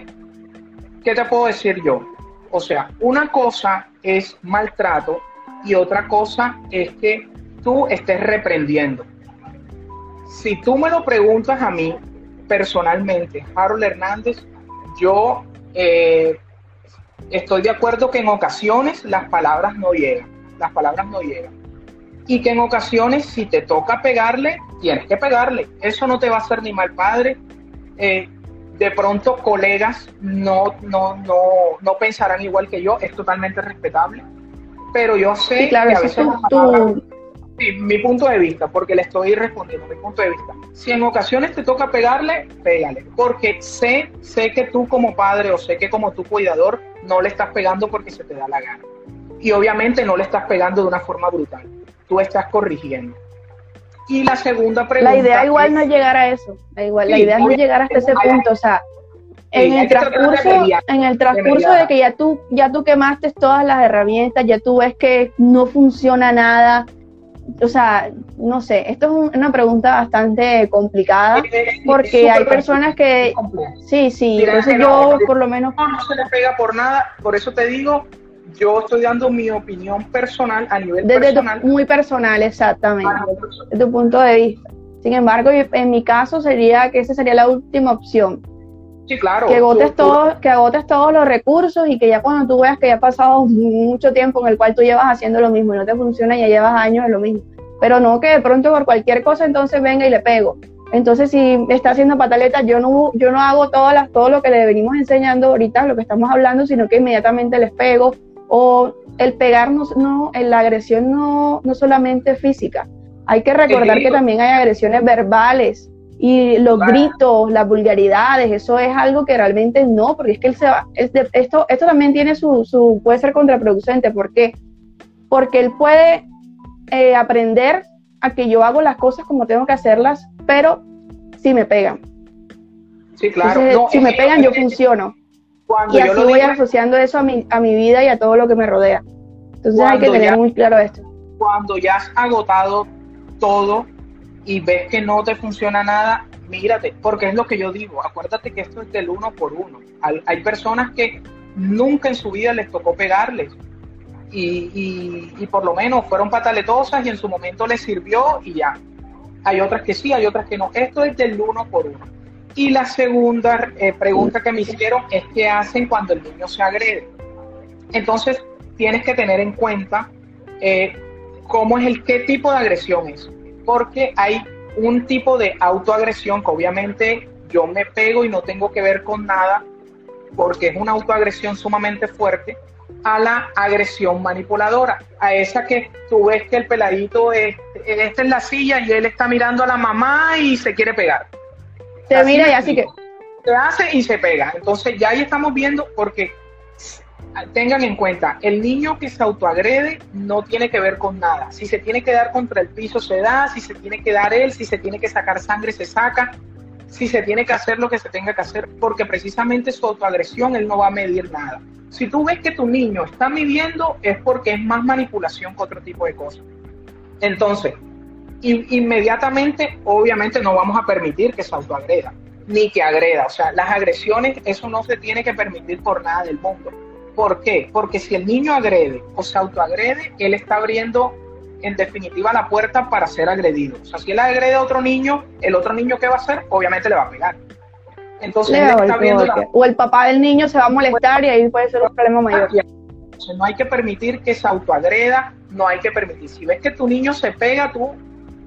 ¿qué te puedo decir yo? O sea, una cosa es maltrato y otra cosa es que tú estés reprendiendo. Si tú me lo preguntas a mí personalmente, Harold Hernández, yo eh, estoy de acuerdo que en ocasiones las palabras no llegan, las palabras no llegan. Y que en ocasiones si te toca pegarle, tienes que pegarle. Eso no te va a hacer ni mal padre. Eh, de pronto colegas no, no, no, no pensarán igual que yo, es totalmente respetable. Pero yo sé que a veces mi punto de vista, porque le estoy respondiendo, mi punto de vista. Si en ocasiones te toca pegarle, pégale, porque sé, sé que tú como padre o sé que como tu cuidador no le estás pegando porque se te da la gana. Y obviamente no le estás pegando de una forma brutal, tú estás corrigiendo. Y la segunda pregunta. La idea igual no es llegar a eso, la idea es no llegar hasta ese punto, o sea, en, el transcurso, en el transcurso de que ya tú, ya tú quemaste todas las herramientas, ya tú ves que no funciona nada, o sea, no sé, esto es una pregunta bastante complicada porque hay personas que... Sí, sí, entonces yo por lo menos... No, no se le pega por nada, por eso te digo, yo estoy dando mi opinión personal a nivel Desde personal. muy personal, exactamente, desde tu punto de vista. Sin embargo, en mi caso sería que esa sería la última opción. Sí, claro. Que agotes, todos, que agotes todos los recursos y que ya cuando tú veas que ya ha pasado mucho tiempo en el cual tú llevas haciendo lo mismo y no te funciona, ya llevas años en lo mismo. Pero no que de pronto por cualquier cosa entonces venga y le pego. Entonces, si está haciendo pataleta, yo no, yo no hago todas las, todo lo que le venimos enseñando ahorita, lo que estamos hablando, sino que inmediatamente les pego. O el pegarnos, no, la agresión no, no solamente física. Hay que recordar que también hay agresiones verbales y los gritos, las vulgaridades, eso es algo que realmente no, porque es que él se va, esto, esto también tiene su, su, puede ser contraproducente. ¿Por qué? Porque él puede eh, aprender a que yo hago las cosas como tengo que hacerlas, pero si me pegan. Sí, claro. si me pegan, yo funciono. y así voy asociando eso a mi, a mi vida y a todo lo que me rodea. Entonces hay que tener muy claro esto. Cuando ya has agotado todo y ves que no te funciona nada, mírate, porque es lo que yo digo, acuérdate que esto es del uno por uno. Hay, personas que nunca en su vida les tocó pegarles y, y, por lo menos fueron pataletosas y en su momento les sirvió y ya. Hay otras que sí, hay otras que no. Esto es del uno por uno. Y la segunda eh, pregunta que me hicieron es qué hacen cuando el niño se agrede. Entonces, tienes que tener en cuenta eh, cómo es el qué tipo de agresión es porque hay un tipo de autoagresión que obviamente yo me pego y no tengo que ver con nada, porque es una autoagresión sumamente fuerte, a la agresión manipuladora, a esa que tú ves que el peladito está en la silla y él está mirando a la mamá y se quiere pegar. Se mira y así que... Se hace y se pega. Entonces ya ahí estamos viendo porque tengan en cuenta, el niño que se autoagrede no tiene que ver con nada. Si se tiene que dar contra el piso, se da. Si se tiene que dar él, si se tiene que sacar sangre, se saca. Si se tiene que hacer lo que se tenga que hacer, porque precisamente su autoagresión él no va a medir nada. Si tú ves que tu niño está midiendo, es porque es más manipulación que otro tipo de cosas. Entonces, inmediatamente, obviamente, no vamos a permitir que se autoagreda, ni que agreda. O sea, las agresiones, eso no se tiene que permitir por nada del mundo ¿Por qué? Porque si el niño agrede o se autoagrede, él está abriendo en definitiva la puerta para ser agredido. O sea, si él agrede a otro niño, el otro niño ¿qué va a hacer? Obviamente le va a pegar. Entonces está viendo O el papá del niño se va a molestar y ahí puede ser un problema mayor. Entonces, no hay que permitir que se autoagreda, no hay que permitir. Si ves que tu niño se pega, tú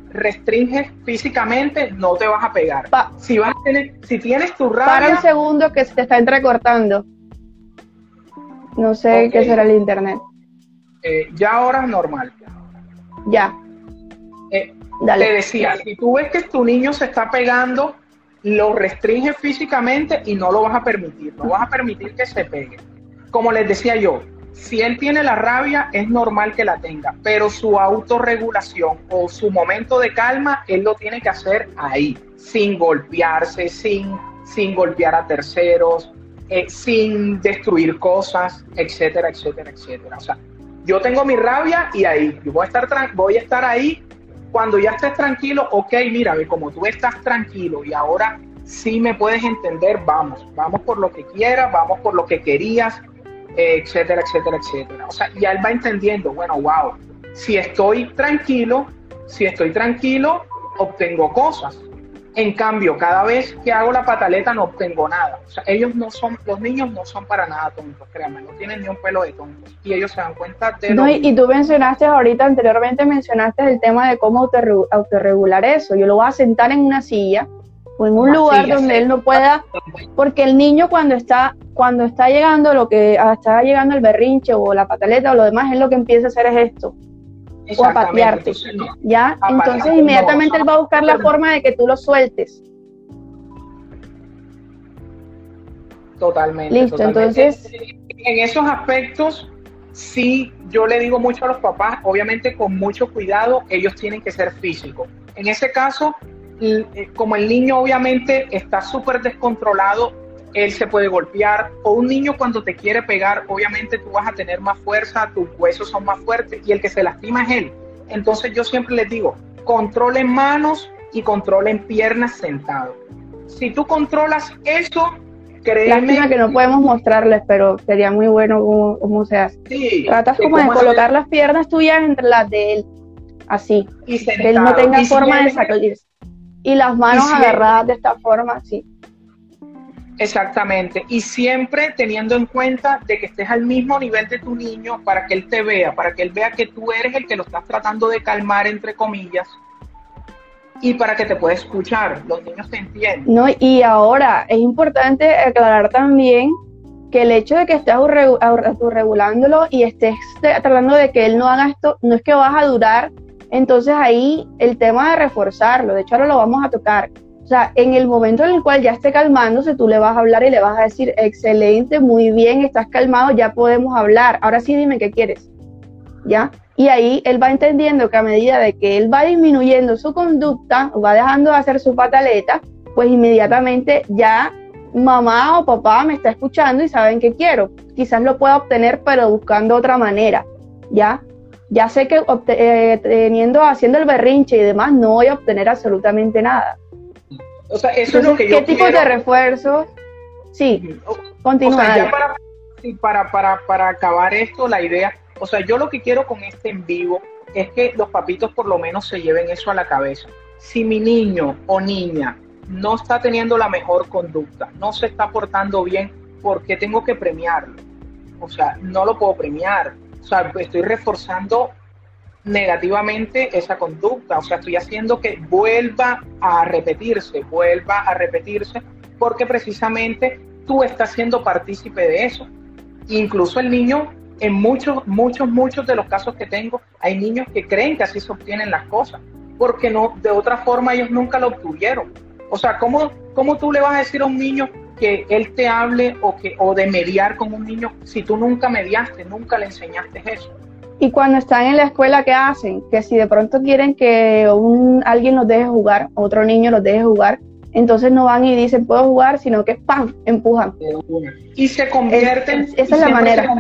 restringes físicamente, no te vas a pegar. si, vas a tener, si tienes tu rabia... Para un segundo que se te está entrecortando. No sé qué será el internet. Eh, ya ahora es normal. Ya. Eh, Dale. Te decía, si tú ves que tu niño se está pegando, lo restringes físicamente y no lo vas a permitir. No vas a permitir que se pegue. Como les decía yo, si él tiene la rabia, es normal que la tenga, pero su autorregulación o su momento de calma, él lo tiene que hacer ahí, sin golpearse, sin, sin golpear a terceros, eh, sin destruir cosas, etcétera, etcétera, etcétera. O sea, yo tengo mi rabia y ahí, yo voy a estar, voy a estar ahí cuando ya estés tranquilo, ok, mira, como tú estás tranquilo y ahora sí me puedes entender, vamos, vamos por lo que quieras, vamos por lo que querías, etcétera, etcétera, etcétera. O sea, ya él va entendiendo, bueno, wow, si estoy tranquilo, si estoy tranquilo, obtengo cosas. En cambio, cada vez que hago la pataleta no obtengo nada. O sea, ellos no son, los niños no son para nada tontos, créanme, no tienen ni un pelo de tontos. Y ellos se dan cuenta de... No, y, tú mencionaste ahorita, anteriormente mencionaste el tema de cómo autorregular eso. Yo lo voy a sentar en una silla o en un lugar donde él no pueda, porque el niño cuando está, cuando está llegando lo que, ah, está llegando el berrinche o la pataleta o lo demás, es lo que empieza a hacer es esto o a patearte. ¿Ya? Entonces inmediatamente él va a buscar la forma de que tú lo sueltes. Totalmente. Listo, entonces. En esos aspectos, sí, yo le digo mucho a los papás, obviamente con mucho cuidado, ellos tienen que ser físicos. En ese caso, eh, como el niño obviamente está súper descontrolado, él se puede golpear, o un niño cuando te quiere pegar, obviamente tú vas a tener más fuerza, tus huesos son más fuertes y el que se lastima es él. Entonces yo siempre les digo, controlen manos y controlen piernas sentados. Si tú controlas eso, créeme... Lástima que no podemos mostrarles, pero sería muy bueno cómo, se hace. Tratas como de colocar las piernas tuyas entre las de él, así, que él no tenga forma de sacudirse. Y las manos agarradas de esta forma, sí. Exactamente, y siempre teniendo en cuenta de que estés al mismo nivel de tu niño para que él te vea, para que él vea que tú eres el que lo estás tratando de calmar, entre comillas, y para que te pueda escuchar. Los niños te entienden. No, y ahora es importante aclarar también que el hecho de que estés regulándolo y estés tratando de que él no haga esto, no es que vas a durar. Entonces ahí el tema de reforzarlo, de hecho ahora lo vamos a tocar. O sea, en el momento en el cual ya esté calmándose, tú le vas a hablar y le vas a decir, excelente, muy bien, estás calmado, ya podemos hablar. Ahora sí dime qué quieres. ¿Ya? Y ahí él va entendiendo que a medida de que él va disminuyendo su conducta, va dejando de hacer su pataleta, pues inmediatamente ya mamá o papá me está escuchando y saben que quiero. Quizás lo pueda obtener, pero buscando otra manera, ¿ya? Ya sé que eh, teniendo, haciendo el berrinche y demás, no voy a obtener absolutamente nada. O sea, eso es lo que yo ¿Qué tipo de refuerzo? Sí, continúa. para, para, para, para acabar esto, la idea, o sea, yo lo que quiero con este en vivo es que los papitos por lo menos se lleven eso a la cabeza. Si mi niño o niña no está teniendo la mejor conducta, no se está portando bien, ¿por qué tengo que premiarlo? O sea, no lo puedo premiar. O sea, estoy reforzando negativamente esa conducta. O sea, estoy haciendo que vuelva a repetirse, vuelva a repetirse, porque precisamente tú estás siendo partícipe de eso. Incluso el niño, en muchos, muchos, muchos de los casos que tengo, hay niños que creen que así se obtienen las cosas, porque no, de otra forma ellos nunca lo obtuvieron. O sea, ¿cómo, ¿cómo tú le vas a decir a un niño que él te hable o, que, o de mediar con un niño si tú nunca mediaste, nunca le enseñaste eso? Y cuando están en la escuela, ¿qué hacen? Que si de pronto quieren que un, alguien los deje jugar, otro niño los deje jugar, entonces no van y dicen puedo jugar, sino que ¡pam! empujan. Y se convierten. esa es la manera.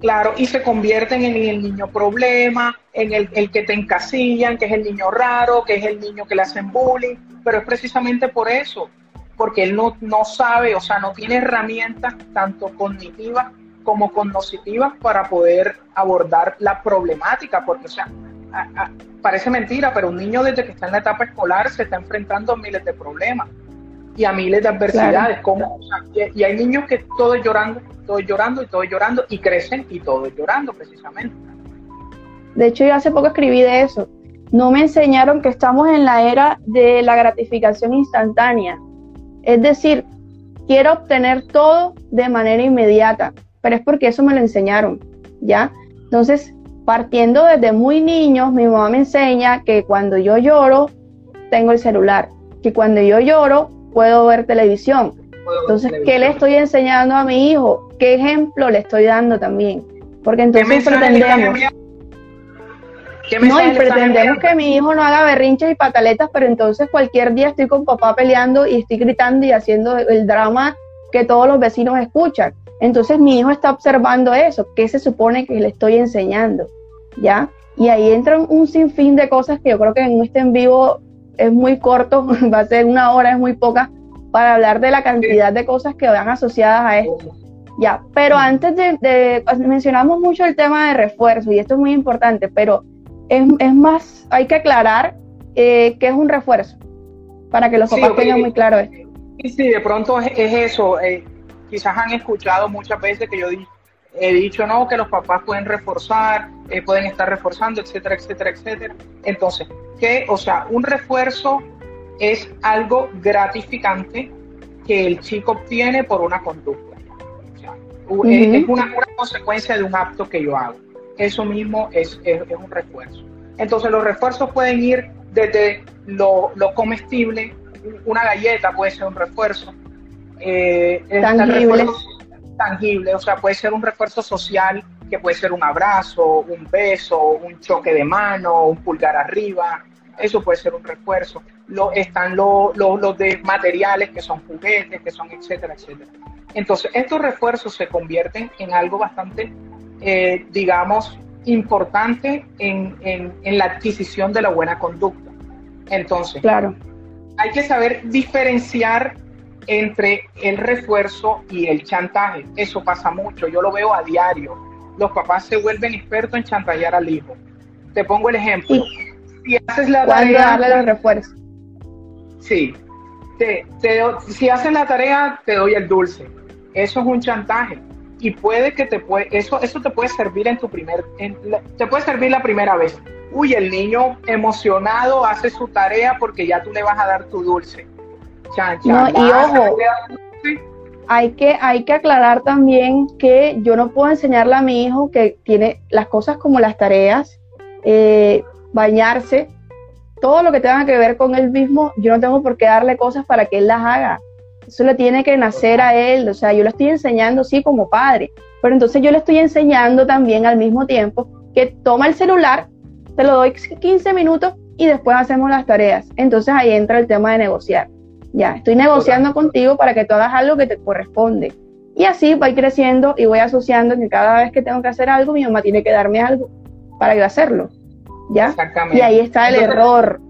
Claro, y se convierten en el niño problema, en el, el, que te encasillan, que es el niño raro, que es el niño que le hacen bullying, pero es precisamente por eso, porque él no, no sabe, o sea, no tiene herramientas tanto cognitivas como cognitivas para poder abordar la problemática, porque, o sea, parece mentira, pero un niño desde que está en la etapa escolar se está enfrentando a miles de problemas y a miles de adversidades. Como, y, hay niños que todo es llorando, todo es llorando y todo es llorando y crecen y todo es llorando precisamente. De hecho, yo hace poco escribí de eso. No me enseñaron que estamos en la era de la gratificación instantánea. Es decir, quiero obtener todo de manera inmediata, pero es porque eso me lo enseñaron, ¿ya? Entonces, partiendo desde muy niños, mi mamá me enseña que cuando yo lloro, tengo el celular, que cuando yo lloro, puedo ver televisión. Entonces, ¿qué le estoy enseñando a mi hijo? ¿Qué ejemplo le estoy dando también? Porque entonces pretendemos... No, y pretendemos que mi hijo no haga berrinches y pataletas, pero entonces cualquier día estoy con papá peleando y estoy gritando y haciendo el drama que todos los vecinos escuchan. Entonces mi hijo está observando eso, ¿qué se supone que le estoy enseñando? ¿Ya? Y ahí entran un sinfín de cosas que yo creo que en este en vivo es muy corto, va a ser una hora, es muy poca, para hablar de la cantidad de cosas que van asociadas a esto. Ya, pero antes de, mencionamos mucho el tema de refuerzo y esto es muy importante, pero es, es más, hay que aclarar eh, qué es un refuerzo para que los papás tengan muy claro esto. Sí, sí, de pronto es, eso. Eh, quizás han escuchado muchas veces que yo he dicho, no, que los papás pueden reforzar, eh, pueden estar reforzando, etcétera, etcétera, etcétera. Entonces, que, o sea, un refuerzo es algo gratificante que el chico obtiene por una conducta. O sea, es, una, consecuencia de un acto que yo hago. Eso mismo es, es, un refuerzo. Entonces los refuerzos pueden ir desde lo, lo, comestible, una galleta puede ser un refuerzo. Eh, tangible. tangible, o sea, puede ser un refuerzo social, que puede ser un abrazo, un beso, un choque de mano, un pulgar arriba, eso puede ser un refuerzo. Lo, están los de materiales que son juguetes, que son etcétera, etcétera. Entonces, estos refuerzos se convierten en algo bastante, eh, digamos, importante en, en, la adquisición de la buena conducta. Entonces, claro. Hay que saber diferenciar entre el refuerzo y el chantaje. Eso pasa mucho, yo lo veo a diario. Los papás se vuelven expertos en chantajear al hijo. Te pongo el ejemplo si haces la tarea. darle los refuerzos? Sí. Te, si haces la tarea, te doy el dulce. Eso es un chantaje. y puede que te puede, eso, eso te puede servir en tu primer, te puede servir la primera vez. Uy, el niño emocionado hace su tarea porque ya tú le vas a dar tu dulce. no, y ojo, hay que, hay que aclarar también que yo no puedo enseñarle a mi hijo que tiene las cosas como las tareas, eh, bañarse, todo lo que tenga que ver con él mismo, yo no tengo por qué darle cosas para que él las haga. Eso le tiene que nacer a él, o sea, yo lo estoy enseñando, sí, como padre, pero entonces yo le estoy enseñando también al mismo tiempo que toma el celular, te lo doy 15 minutos y después hacemos las tareas. Entonces ahí entra el tema de negociar. Ya, estoy negociando contigo para que tú hagas algo que te corresponde. Y así voy creciendo y voy asociando que cada vez que tengo que hacer algo, mi mamá tiene que darme algo para yo hacerlo. ¿Ya? Y ahí está el error.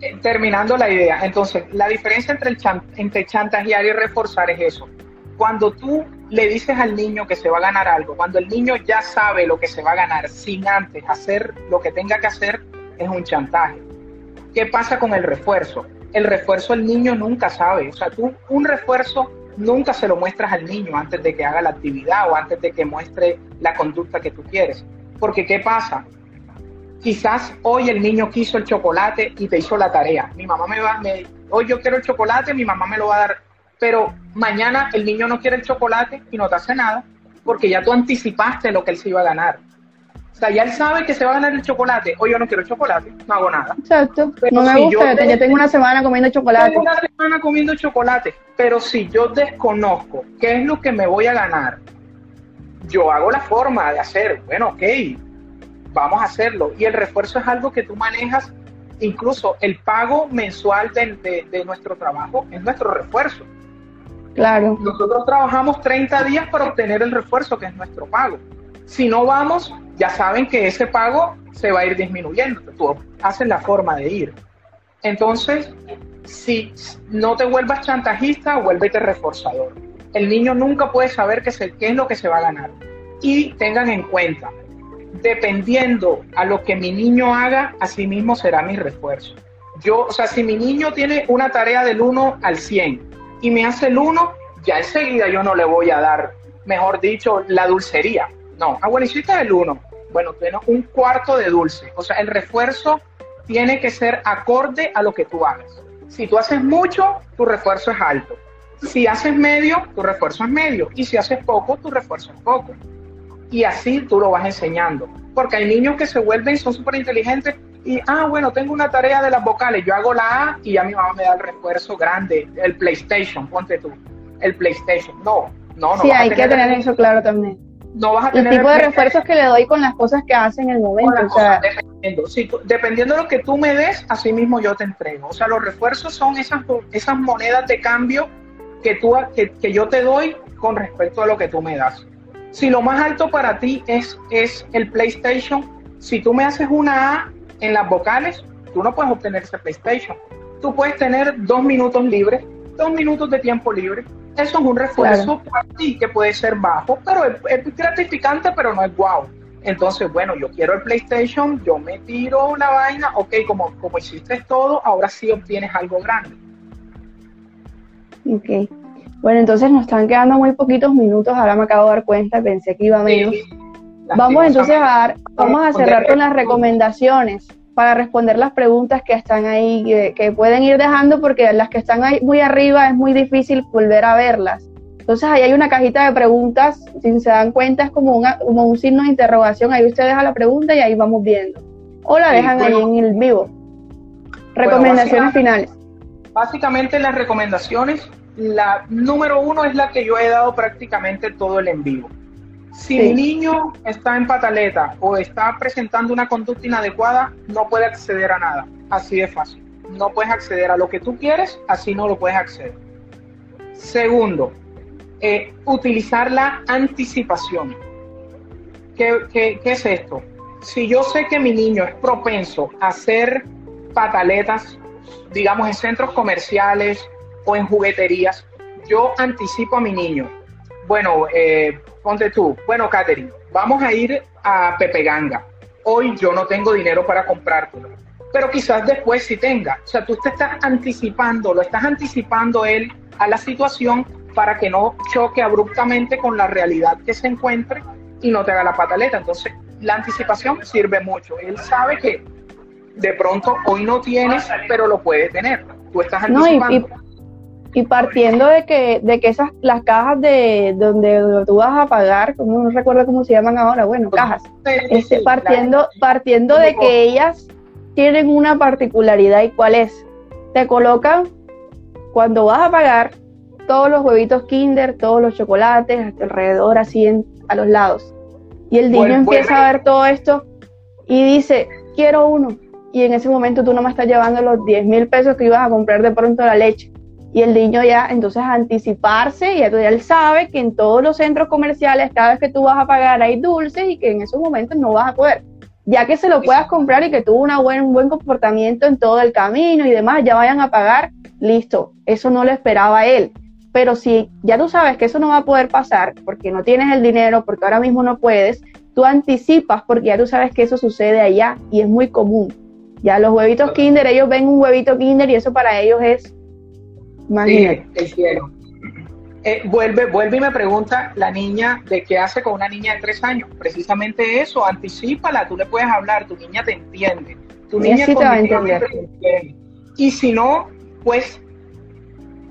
Eh, terminando la idea, entonces, la diferencia entre, el entre chantajear y reforzar es eso. Cuando tú le dices al niño que se va a ganar algo, cuando el niño ya sabe lo que se va a ganar sin antes hacer lo que tenga que hacer, es un chantaje. ¿Qué pasa con el refuerzo? el refuerzo el niño nunca sabe. O sea, tú un refuerzo nunca se lo muestras al niño antes de que haga la actividad o antes de que muestre la conducta que tú quieres. Porque ¿qué pasa? Quizás hoy el niño quiso el chocolate y te hizo la tarea. Mi mamá me va, me, hoy yo quiero el chocolate, mi mamá me lo va a dar. Pero mañana el niño no quiere el chocolate y no te hace nada porque ya tú anticipaste lo que él se iba a ganar sea, ya él sabe que se va a ganar el chocolate. O yo no quiero chocolate, no hago nada. Exacto. no me gusta, yo, tengo una semana comiendo chocolate. Tengo una semana comiendo chocolate. Pero si yo desconozco qué es lo que me voy a ganar, yo hago la forma de hacer, bueno, ok, vamos a hacerlo. Y el refuerzo es algo que tú manejas, incluso el pago mensual de, de nuestro trabajo es nuestro refuerzo. Claro. Nosotros trabajamos 30 días para obtener el refuerzo, que es nuestro pago. Si no vamos, ya saben que ese pago se va a ir disminuyendo. Tú haces la forma de ir. Entonces, si no te vuelvas chantajista, vuélvete reforzador. El niño nunca puede saber qué es, lo que se va a ganar. Y tengan en cuenta, dependiendo a lo que mi niño haga, así mismo será mi refuerzo. Yo, o sea, si mi niño tiene una tarea del 1 al 100 y me hace el 1, ya enseguida yo no le voy a dar, mejor dicho, la dulcería no, ah, bueno, hiciste el 1. Bueno, tienes un cuarto de dulce. O sea, el refuerzo tiene que ser acorde a lo que tú hagas. Si tú haces mucho, tu refuerzo es alto. Si haces medio, tu refuerzo es medio. Y si haces poco, tu refuerzo es poco. Y así tú lo vas enseñando. Porque hay niños que se vuelven, son súper inteligentes y, ah, bueno, tengo una tarea de las vocales, yo hago la A y ya mi mamá me da el refuerzo grande, el PlayStation, ponte tú, el PlayStation. No, no, no. Sí, hay que tener eso claro también no vas a tener... El tipo de refuerzos que le doy con las cosas que hace en el momento. dependiendo. dependiendo de lo que tú me des, así mismo yo te entrego. O sea, los refuerzos son esas, esas monedas de cambio que, tú, que, que yo te doy con respecto a lo que tú me das. Si lo más alto para ti es, es el PlayStation, si tú me haces una A en las vocales, tú no puedes obtener ese PlayStation. Tú puedes tener dos minutos libres, dos minutos de tiempo libre, eso es un refuerzo para ti que puede ser bajo, pero es, gratificante, pero no es guau. Entonces, bueno, yo quiero el PlayStation, yo me tiro la vaina, ok, como, como hiciste todo, ahora sí obtienes algo grande. Ok. Bueno, entonces nos están quedando muy poquitos minutos, ahora me acabo de dar cuenta, pensé que iba menos. Vamos entonces a dar, vamos a cerrar con las recomendaciones para responder las preguntas que están ahí, que, pueden ir dejando porque las que están ahí muy arriba es muy difícil volver a verlas. Entonces ahí hay una cajita de preguntas, si se dan cuenta es como, como un signo de interrogación, ahí usted deja la pregunta y ahí vamos viendo. O la dejan ahí en el vivo. Recomendaciones finales. Básicamente las recomendaciones, la número uno es la que yo he dado prácticamente todo el en vivo si el niño está en pataleta o está presentando una conducta inadecuada, no puede acceder a nada. Así de fácil. No puedes acceder a lo que tú quieres, así no lo puedes acceder. Segundo, eh, utilizar la anticipación. ¿Qué, qué es esto? Si yo sé que mi niño es propenso a hacer pataletas, digamos, en centros comerciales o en jugueterías, yo anticipo a mi niño. Bueno, eh, ponte tú, bueno, Katherine, vamos a ir a Pepe Ganga. Hoy yo no tengo dinero para comprártelo, pero quizás después sí tenga. O sea, tú te estás anticipando, lo estás anticipando él a la situación para que no choque abruptamente con la realidad que se encuentre y no te haga la pataleta. Entonces, la anticipación sirve mucho. Él sabe que de pronto hoy no tienes, pero lo puedes tener. Tú estás anticipando. y, partiendo de que, de que esas, las cajas de donde, tú vas a pagar, como no recuerdo cómo se llaman ahora, bueno, cajas, este, partiendo, partiendo de que ellas tienen una particularidad y cuál es, te colocan cuando vas a pagar todos los huevitos Kinder, todos los chocolates, alrededor, así a los lados. Y el niño empieza a ver todo esto y dice, quiero uno. Y en ese momento tú no me estás llevando los 10 mil pesos que ibas a comprar de pronto la leche. Y el niño ya, entonces, anticiparse, y ya él sabe que en todos los centros comerciales, cada vez que tú vas a pagar, hay dulces y que en esos momentos no vas a poder. Ya que se lo puedas comprar y que tuvo una buen, un buen comportamiento en todo el camino y demás, ya vayan a pagar, listo. Eso no lo esperaba él. Pero si ya tú sabes que eso no va a poder pasar porque no tienes el dinero, porque ahora mismo no puedes, tú anticipas porque ya tú sabes que eso sucede allá y es muy común. Ya los huevitos Kinder, ellos ven un huevito Kinder y eso para ellos es... Imagínate. Sí, eh, vuelve, vuelve y me pregunta la niña de qué hace con una niña de tres años. Precisamente eso, anticipala, tú le puedes hablar, tu niña te entiende. Tu niña sí te va a entender. Y si no, pues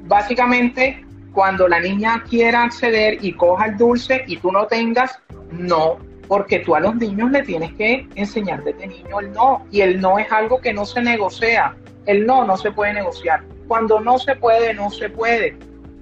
básicamente cuando la niña quiera acceder y coja el dulce y tú no tengas, no, porque tú a los niños le tienes que enseñar desde niño el no, y el no es algo que no se negocia, el no no se puede negociar. Cuando no se puede, no se puede.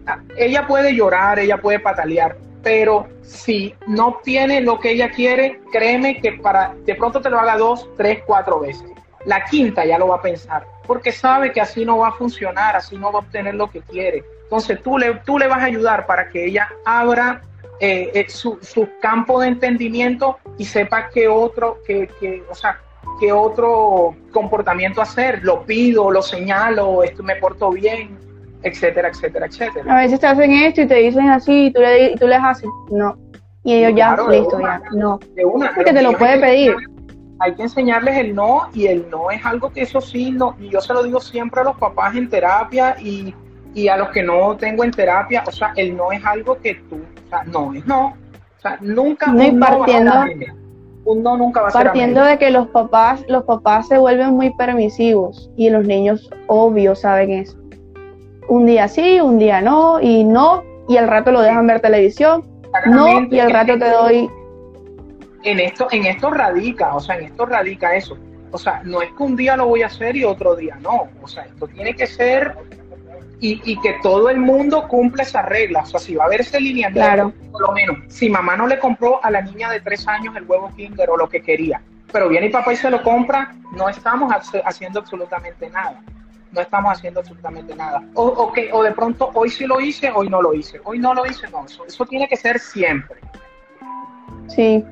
Ah, ella puede llorar, ella puede patalear, pero si no obtiene lo que ella quiere, créeme que para de pronto te lo haga dos, tres, cuatro veces. La quinta ya lo va a pensar, porque sabe que así no va a funcionar, así no va a obtener lo que quiere. Entonces tú le, tú le vas a ayudar para que ella abra eh, eh, su, campo de entendimiento y sepa qué otro, qué, o sea, qué otro comportamiento hacer. Lo pido, lo señalo, esto me porto bien, etcétera, etcétera, etcétera. A veces te hacen esto y te dicen así y tú, le, tú les haces, no. Y ellos ya, listo, ya, no. De una, Porque te lo puede pedir. Hay que enseñarles el no y el no es algo que eso sí, no, y yo se lo digo siempre a los papás en terapia y y a los que no tengo en terapia, o sea, el no es algo que tú, o sea, no es no. O sea, nunca un partiendo, no nunca va a partiendo de que los papás, los papás se vuelven muy permisivos y los niños obvio saben eso. Un día sí, un día no, y no, y al rato lo dejan ver televisión, no, y al rato te doy. En esto, en esto radica, o sea, en esto radica eso. O sea, no es que un día lo voy a hacer y otro día no. O sea, esto tiene que ser y, que todo el mundo cumpla esas reglas. O sea, si va a haber ese lineamiento, claro. por lo menos, si mamá no le compró a la niña de tres años el huevo Kinder o lo que quería, pero viene y papá y se lo compra, no estamos haciendo absolutamente nada. No estamos haciendo absolutamente nada. O, o, que, o de pronto hoy sí lo hice, hoy no lo hice. Hoy no lo hice, no. Eso, eso tiene que ser siempre. Sí,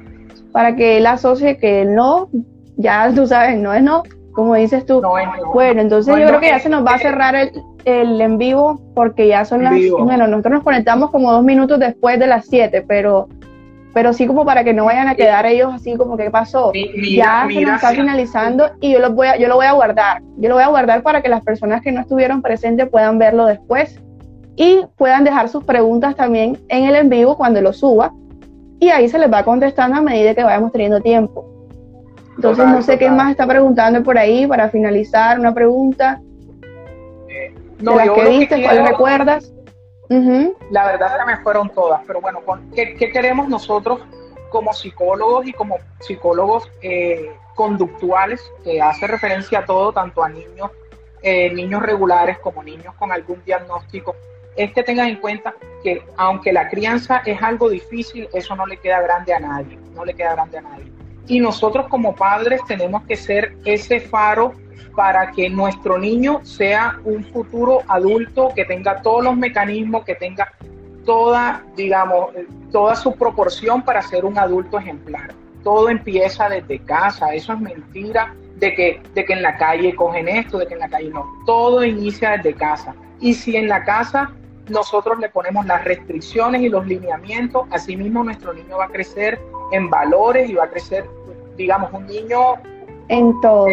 para que él asocie que no, ya tú sabes, no es no, como dices tú. Bueno, entonces yo creo que ya se nos va a cerrar el, el en vivo porque ya son las, bueno, nosotros nos conectamos como dos minutos después de las siete, pero pero sí como para que no vayan a quedar ellos así como que pasó. ya se nos está finalizando y yo lo voy a, yo lo voy a guardar. Yo lo voy a guardar para que las personas que no estuvieron presentes puedan verlo después y puedan dejar sus preguntas también en el en vivo cuando lo suba y ahí se les va contestando a medida que vayamos teniendo tiempo. Entonces no sé qué más está preguntando por ahí para finalizar una pregunta. No, de las que viste, ¿cuál recuerdas? La verdad es que me fueron todas, pero bueno, ¿qué, queremos nosotros como psicólogos y como psicólogos eh, conductuales, que hace referencia a todo, tanto a niños, eh, niños regulares como niños con algún diagnóstico? Es que tengan en cuenta que aunque la crianza es algo difícil, eso no le queda grande a nadie, no le queda grande a nadie y nosotros como padres tenemos que ser ese faro para que nuestro niño sea un futuro adulto que tenga todos los mecanismos, que tenga toda, digamos, toda su proporción para ser un adulto ejemplar. Todo empieza desde casa, eso es mentira de que, de que en la calle cogen esto, de que en la calle no. Todo inicia desde casa. Y si en la casa nosotros le ponemos las restricciones y los lineamientos, así mismo nuestro niño va a crecer en valores y va a crecer, digamos, un niño en todo.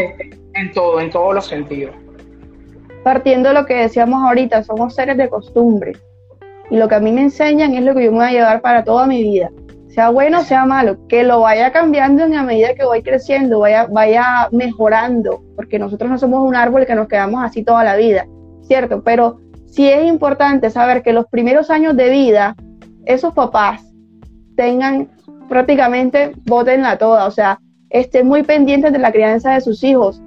En todo, en todos los sentidos. Partiendo de lo que decíamos ahorita, somos seres de costumbre. y lo que a mí me enseñan es lo que yo me voy a llevar para toda mi vida. Sea bueno, sea malo, que lo vaya cambiando en la medida que voy creciendo, vaya, vaya mejorando, porque nosotros no somos un árbol que nos quedamos así toda la vida, ¿cierto? Pero sí es importante saber que los primeros años de vida, esos papás tengan prácticamente, la toda, o sea, estén muy pendientes de la crianza de sus hijos,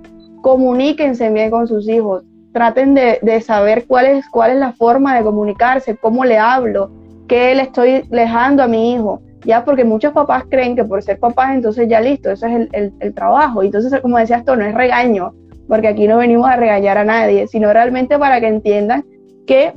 comuníquense bien con sus hijos, traten de, saber cuál es, cuál es la forma de comunicarse, cómo le hablo, qué le estoy dejando a mi hijo, ya porque muchos papás creen que por ser papás entonces ya listo, ese es el, el trabajo. Y entonces, como decías tú, no es regaño, porque aquí no venimos a regañar a nadie, sino realmente para que entiendan que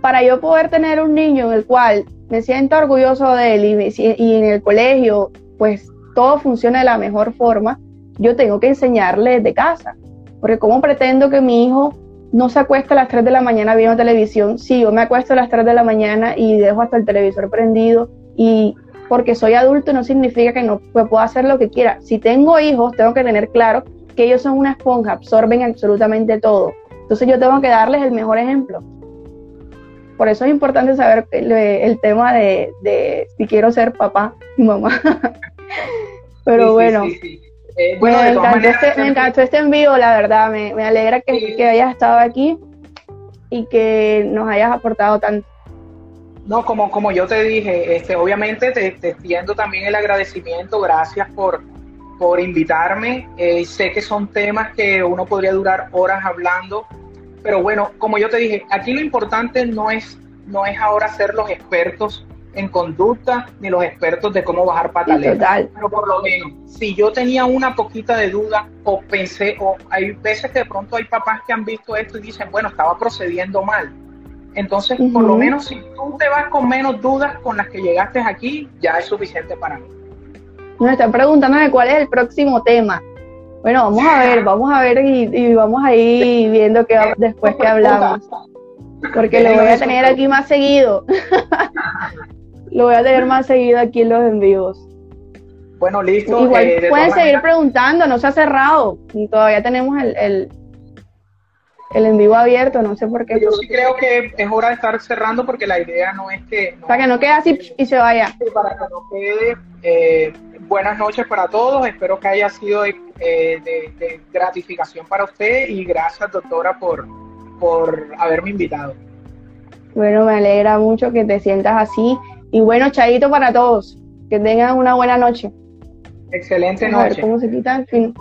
para yo poder tener un niño en el cual me siento orgulloso de él y, y en el colegio, pues todo funciona de la mejor forma, yo tengo que enseñarle desde casa. Porque ¿cómo pretendo que mi hijo no se acueste a las 3 de la mañana viendo televisión? Si yo me acuesto a las 3 de la mañana y dejo hasta el televisor prendido y porque soy adulto no significa que no pueda hacer lo que quiera. Si tengo hijos, tengo que tener claro que ellos son una esponja, absorben absolutamente todo. Entonces yo tengo que darles el mejor ejemplo. Por eso es importante saber el, tema de, si quiero ser papá y mamá. Pero bueno, eh, bueno, me, encantó este, me, encantó este, envío, la verdad, me, alegra que, que, hayas estado aquí y que nos hayas aportado tanto. No, como, como yo te dije, este, obviamente te, te extiendo también el agradecimiento, gracias por, por invitarme. Eh, sé que son temas que uno podría durar horas hablando, pero bueno, como yo te dije, aquí lo importante no es, no es ahora ser los expertos en conducta ni los expertos de cómo bajar pataletas. Pero por lo menos, si yo tenía una poquita de duda o pensé, o hay veces que de pronto hay papás que han visto esto y dicen, bueno, estaba procediendo mal. Entonces, por lo menos si tú te vas con menos dudas con las que llegaste aquí, ya es suficiente para mí. Nos están preguntando de cuál es el próximo tema. Bueno, vamos a ver, vamos a ver y, vamos a ir viendo que después que hablamos. Porque lo voy a tener aquí más seguido. Lo voy a tener más seguido aquí en los envíos. Bueno, listo. Igual eh, pueden seguir preguntando, no se ha cerrado. Todavía tenemos el, el, el en vivo abierto, no sé por qué. Yo sí creo que es hora de estar cerrando porque la idea no es que... para que no quede así y se vaya. para que no quede. Eh, buenas noches para todos. Espero que haya sido eh, de, de, gratificación para usted y gracias, doctora, por, por haberme invitado. Bueno, me alegra mucho que te sientas así y bueno, chadito para todos. Que tengan una buena noche. Excelente noche. A ver cómo se quita el fin.